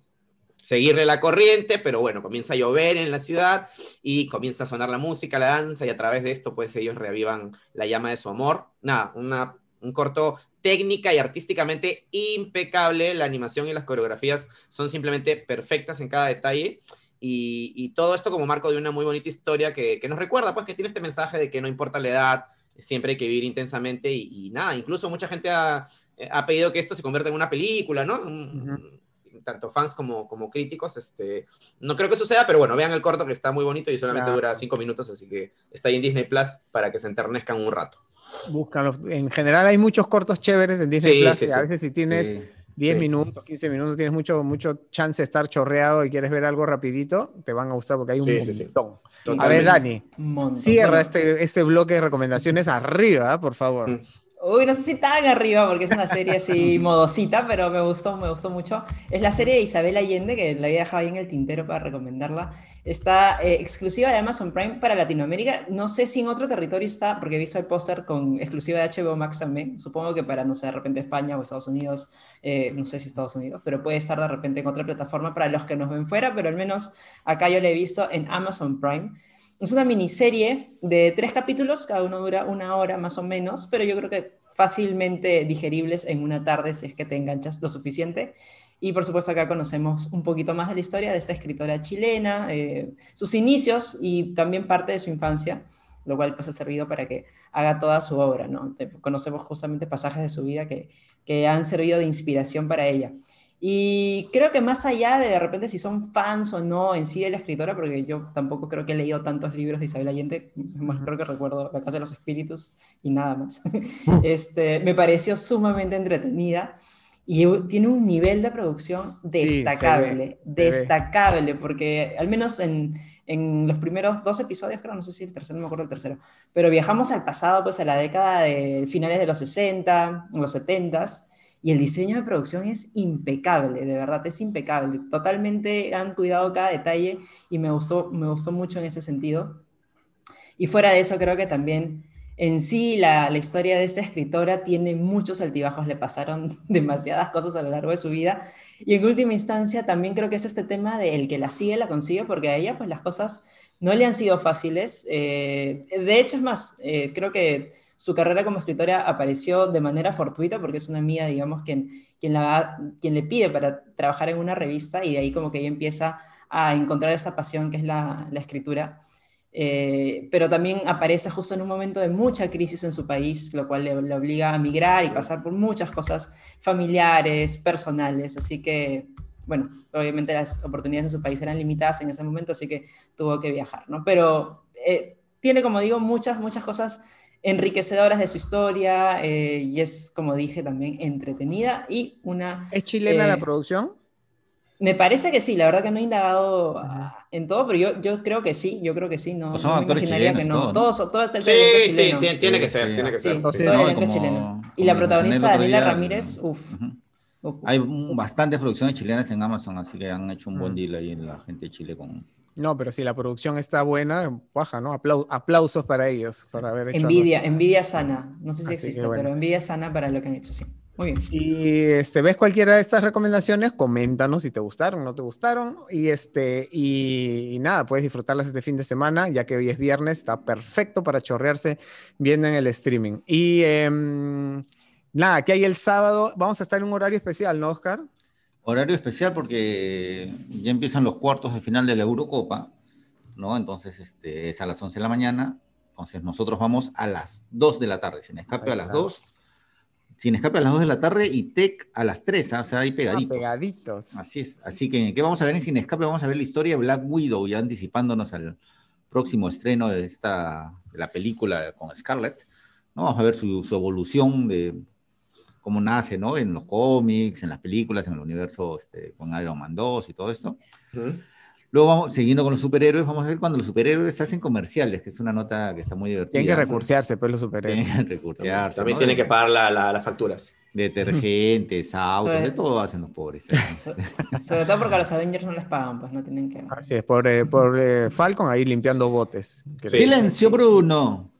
Speaker 4: seguirle la corriente, pero bueno, comienza a llover en la ciudad y comienza a sonar la música, la danza, y a través de esto pues ellos reavivan la llama de su amor. Nada, una, un corto técnica y artísticamente impecable. La animación y las coreografías son simplemente perfectas en cada detalle. Y, todo esto como marco de una muy bonita historia que, nos recuerda, pues, que tiene este mensaje de que no importa la edad, siempre hay que vivir intensamente y, nada, incluso mucha gente ha, pedido que esto se convierta en una película, ¿no? Tanto fans como, como críticos, este, no creo que suceda, pero bueno, vean el corto que está muy bonito y solamente dura cinco minutos, así que está ahí en Disney Plus para que se enternezcan un rato.
Speaker 1: Búscalo. En general hay muchos cortos chéveres en Disney Plus. a veces si tienes 10 minutos, 15 minutos, tienes mucho, mucho chance de estar chorreado y quieres ver algo rapidito, te van a gustar porque hay un montón. A ver, Dani, cierra este, este bloque de recomendaciones arriba, por favor. Mm.
Speaker 3: Uy, no sé si tan arriba porque es una serie así <laughs> modosita, pero me gustó, me gustó mucho. Es la serie de Isabel Allende, que la había dejado ahí en el tintero para recomendarla. Está eh, exclusiva de Amazon Prime para Latinoamérica. No sé si en otro territorio está, porque he visto el póster con exclusiva de HBO Max también. Supongo que para, no sé, de repente España o Estados Unidos, eh, no sé si Estados Unidos, pero puede estar de repente en otra plataforma para los que nos ven fuera, pero al menos acá yo la he visto en Amazon Prime. Es una miniserie de tres capítulos, cada uno dura una hora más o menos, pero yo creo que fácilmente digeribles en una tarde si es que te enganchas lo suficiente. Y por supuesto acá conocemos un poquito más de la historia de esta escritora chilena, eh, sus inicios y también parte de su infancia, lo cual pues ha servido para que haga toda su obra, ¿no? conocemos justamente pasajes de su vida que, que han servido de inspiración para ella. Y creo que más allá de de repente si son fans o no en sí de la escritora, porque yo tampoco creo que he leído tantos libros de Isabel Allende, más creo que recuerdo La Casa de los Espíritus y nada más. <laughs> este, me pareció sumamente entretenida y tiene un nivel de producción destacable, destacable, porque al menos en, en, los primeros dos episodios, creo, no sé si el tercero, no me acuerdo el tercero, pero viajamos al pasado, pues a la década de finales de los 60, los 70 y el diseño de producción es impecable, de verdad, es impecable. Totalmente han cuidado cada detalle y me gustó, me gustó mucho en ese sentido. Y fuera de eso, creo que también en sí la, la, historia de esta escritora tiene muchos altibajos, le pasaron <laughs> demasiadas cosas a lo largo de su vida. Y en última instancia también creo que es este tema de el que la sigue, la consigue, porque a ella pues las cosas no le han sido fáciles. Eh, de hecho, es más, eh, creo que su carrera como escritora apareció de manera fortuita porque es una amiga, digamos, quien, quien, quien le pide para trabajar en una revista y de ahí como que ella empieza a encontrar esa pasión que es la, la escritura. Eh, pero también aparece justo en un momento de mucha crisis en su país, lo cual le, obliga a migrar y pasar por muchas cosas familiares, personales, así que, bueno, obviamente las oportunidades en su país eran limitadas en ese momento, así que tuvo que viajar, ¿no? Pero eh, tiene, como digo, muchas, muchas cosas enriquecedoras de su historia eh, y es, como dije, también entretenida y una...
Speaker 1: ¿Es chilena la producción?
Speaker 3: Me parece que sí, la verdad que no he indagado en todo, pero yo, yo creo que sí, yo creo que sí, no,
Speaker 2: Pues
Speaker 3: no me imaginaría que no.
Speaker 2: todos,
Speaker 3: Todo, todo está el
Speaker 4: Sí,
Speaker 3: elenco
Speaker 4: sí,
Speaker 3: chileno.
Speaker 4: tiene, tiene que
Speaker 2: Sí,
Speaker 4: ser,
Speaker 2: sí.
Speaker 4: tiene que
Speaker 3: Sí,
Speaker 4: ser.
Speaker 3: todo
Speaker 1: Sí,
Speaker 3: el chileno. Y la protagonista, Daniela Ramírez, uff.
Speaker 2: ujú. Hay un- bastantes producciones chilenas en Amazon, así que han hecho un buen
Speaker 1: Mm.
Speaker 2: deal ahí en la gente de Chile con...
Speaker 1: No, pero si la producción está buena, baja, ¿no? Aplau- aplausos para ellos, por haber hecho
Speaker 3: Envidia, envidia sana. No sé si
Speaker 1: Así
Speaker 3: existe,
Speaker 1: bueno.
Speaker 3: pero envidia sana para lo que han hecho, sí. Muy bien.
Speaker 1: Si este, ves cualquiera de estas recomendaciones, coméntanos si te gustaron o no te gustaron. Y, este, y, y nada, puedes disfrutarlas este fin de semana, ya que hoy es viernes, está perfecto para chorrearse viendo en el streaming. Y em, nada, que hay el sábado, vamos a estar en un horario especial, ¿no, Oscar?
Speaker 2: Horario especial porque ya empiezan los cuartos de final de la Eurocopa, ¿no? Entonces este, es a las 11 de la mañana, entonces nosotros vamos a las 2 de la tarde, sin escape a las
Speaker 1: está.
Speaker 2: 2, sin escape a las 2 de la tarde y TEC a las 3, ¿ah? o sea, ahí
Speaker 1: Ah,
Speaker 2: pegaditos.
Speaker 1: pegaditos.
Speaker 2: Así es. Así que, ¿qué vamos a ver en Sin Escape? Vamos a ver la historia de Black Widow, ya anticipándonos al próximo estreno de esta de la película con Scarlett. ¿no? Vamos a ver su, su evolución de cómo nace, ¿no? En los cómics, en las películas, en el universo este, con Iron Man 2 y todo esto.
Speaker 4: Ujú.
Speaker 2: Luego, vamos, siguiendo con los superhéroes, vamos a ver cuando los superhéroes hacen comerciales, que es una nota que está muy divertida.
Speaker 1: Tienen que recursearse, pues, los superhéroes.
Speaker 2: Tienen que recursearse.
Speaker 4: También
Speaker 2: ¿no?
Speaker 4: tiene
Speaker 2: De-
Speaker 4: que pagar la- la- las facturas.
Speaker 2: Detergentes, autos, de todo hacen los pobres.
Speaker 3: So- <laughs> Sobre todo porque a los Avengers no les pagan, pues no tienen que.
Speaker 1: Así es, por, eh, por eh, Falcon ahí limpiando botes.
Speaker 4: Sí.
Speaker 2: Silencio, Bruno.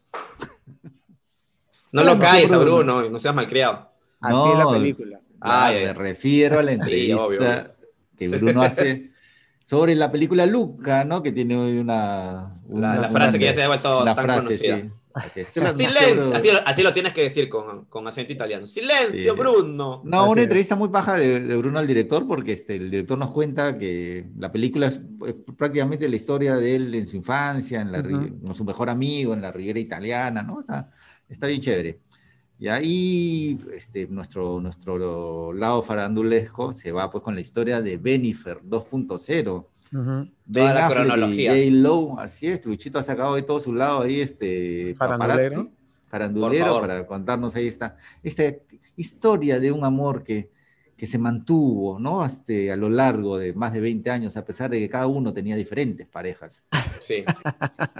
Speaker 4: No lo caes a
Speaker 2: Bruno.
Speaker 4: No seas malcriado.
Speaker 1: Así es la película.
Speaker 4: Ah,
Speaker 2: me refiero a la <laughs>
Speaker 4: Sí,
Speaker 2: entrevista
Speaker 4: obvio, obvio.
Speaker 2: que Bruno hace <laughs> sobre la película Luca, ¿no? Que tiene hoy una,
Speaker 4: La,
Speaker 2: una-
Speaker 4: la frase
Speaker 2: una-
Speaker 4: que ya se ha vuelto tan
Speaker 2: frase,
Speaker 4: conocida.
Speaker 2: sí. Así es. <laughs> Silencio,
Speaker 4: así, lo- así lo tienes que decir con, con acento italiano. Silencio,
Speaker 2: Sí.
Speaker 4: Bruno.
Speaker 2: No,
Speaker 1: Así
Speaker 2: una
Speaker 1: es.
Speaker 2: entrevista muy paja de, de Bruno al director, porque este, el director nos cuenta que la película es, eh, prácticamente la historia de él en su infancia, en la, con su mejor amigo, en la Riviera Italiana, ¿no? Está, está bien chévere. Y ahí este, nuestro, nuestro lado farandulesco se va pues con la historia de Benifer 2.0.
Speaker 1: Ujú.
Speaker 2: Ben
Speaker 4: la
Speaker 2: Affleck y
Speaker 4: cronología.
Speaker 2: J. Lowe, así es, Luchito ha sacado de todo su lado ahí este
Speaker 1: Farandulero.
Speaker 2: farandulero para contarnos ahí esta, esta historia de un amor que, que se mantuvo, ¿no? Este, a lo largo de más de 20 años, a pesar de que cada uno tenía diferentes parejas.
Speaker 4: Sí.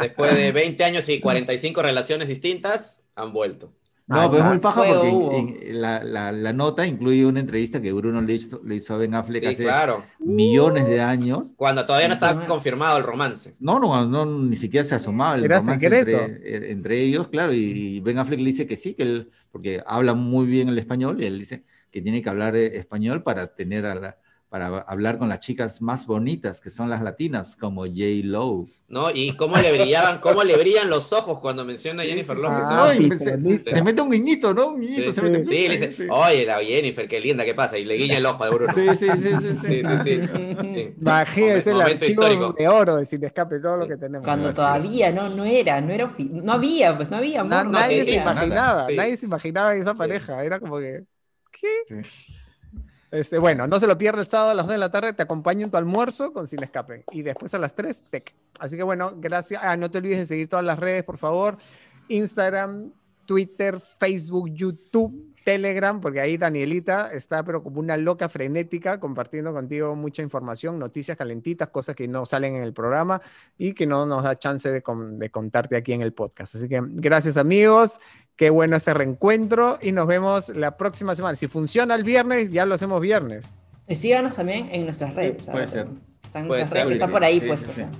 Speaker 4: Después de 20 años y 45 relaciones distintas, han vuelto.
Speaker 2: No,
Speaker 1: Ahí
Speaker 2: pero es muy paja porque
Speaker 3: hubo.
Speaker 2: en- en la, la- la nota incluye una entrevista que Bruno le hizo, le hizo a Ben Affleck
Speaker 4: Sí,
Speaker 2: hace
Speaker 4: claro.
Speaker 2: millones de años.
Speaker 4: Cuando todavía no estaba
Speaker 3: Entonces-
Speaker 4: confirmado el romance.
Speaker 2: No, no, no, ni siquiera se asomaba el
Speaker 1: Era
Speaker 2: romance entre, entre ellos, claro, y Ben Affleck le dice que sí, que él, porque habla muy bien el español, y él dice que tiene que hablar eh, español para tener a la- para hablar con las chicas más bonitas, que son las latinas, como J. Lowe.
Speaker 4: ¿No? Y cómo le brillaban, cómo le brillan los ojos cuando menciona a Jennifer
Speaker 2: Sí,
Speaker 4: López.
Speaker 2: sí,
Speaker 4: ¿no?
Speaker 1: Ah,
Speaker 2: sí, se, se- se mete un guiñito, ¿no? Un guiñito
Speaker 4: Sí,
Speaker 2: se mete.
Speaker 4: Sí, le dice,
Speaker 2: Sí,
Speaker 4: oye, la Jennifer, qué linda, ¿qué pasa? Y le guiña el ojo a Bruno.
Speaker 2: sí, sí, sí, sí, sí.
Speaker 4: Sí, sí, sí. sí.
Speaker 1: Bajé, es el
Speaker 4: Momento
Speaker 1: archivo
Speaker 4: histórico.
Speaker 1: de oro de Sin Escape, todo lo
Speaker 4: Sí.
Speaker 1: que tenemos.
Speaker 3: Cuando todavía no, no era, no era no había, pues no había amor.
Speaker 1: Na- nadie
Speaker 4: sí,
Speaker 1: se
Speaker 4: sí,
Speaker 1: imaginaba,
Speaker 4: Sí.
Speaker 1: nadie se imaginaba esa
Speaker 4: Sí.
Speaker 1: pareja. Era como que, ¿qué? Este, bueno, no se lo pierda el sábado a las 2 de la tarde, te acompaño en tu almuerzo con Sin Escape. Y después a las 3, Tech. Así que bueno, gracias. Ah, no te olvides de seguir todas las redes, por favor. Instagram, Twitter, Facebook, YouTube, Telegram, porque ahí Danielita está pero como una loca frenética compartiendo contigo mucha información, noticias calentitas, cosas que no salen en el programa y que no nos da chance de, con- de contarte aquí en el podcast. Así que gracias amigos, qué bueno este reencuentro y nos vemos la próxima semana. Si funciona el viernes, ya lo hacemos viernes.
Speaker 3: Y síganos también en nuestras redes.
Speaker 2: puede
Speaker 3: ¿sabes?
Speaker 2: ser.
Speaker 3: Están en
Speaker 4: Puede
Speaker 3: nuestras
Speaker 4: ser,
Speaker 3: redes, que está
Speaker 2: sí,
Speaker 3: por ahí
Speaker 2: sí,
Speaker 3: puesto.
Speaker 2: sí,
Speaker 3: o sea.
Speaker 2: sí.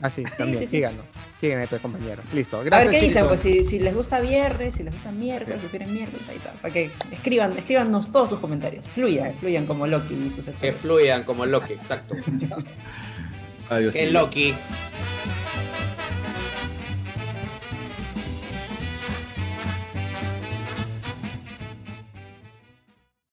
Speaker 1: Ah, sí, también, sí, síganos. Síguenos, pues, compañeros. Listo,
Speaker 3: gracias. A ver qué dicen, pues si, si, les gusta viernes, si les gusta miércoles, si prefieren miércoles, ahí está. Para que escriban, escríbanos todos sus comentarios. Fluyan, fluyan como Loki y sus
Speaker 4: Que fluyan como Loki, exacto. <laughs>
Speaker 2: Adiós.
Speaker 4: Que Loki.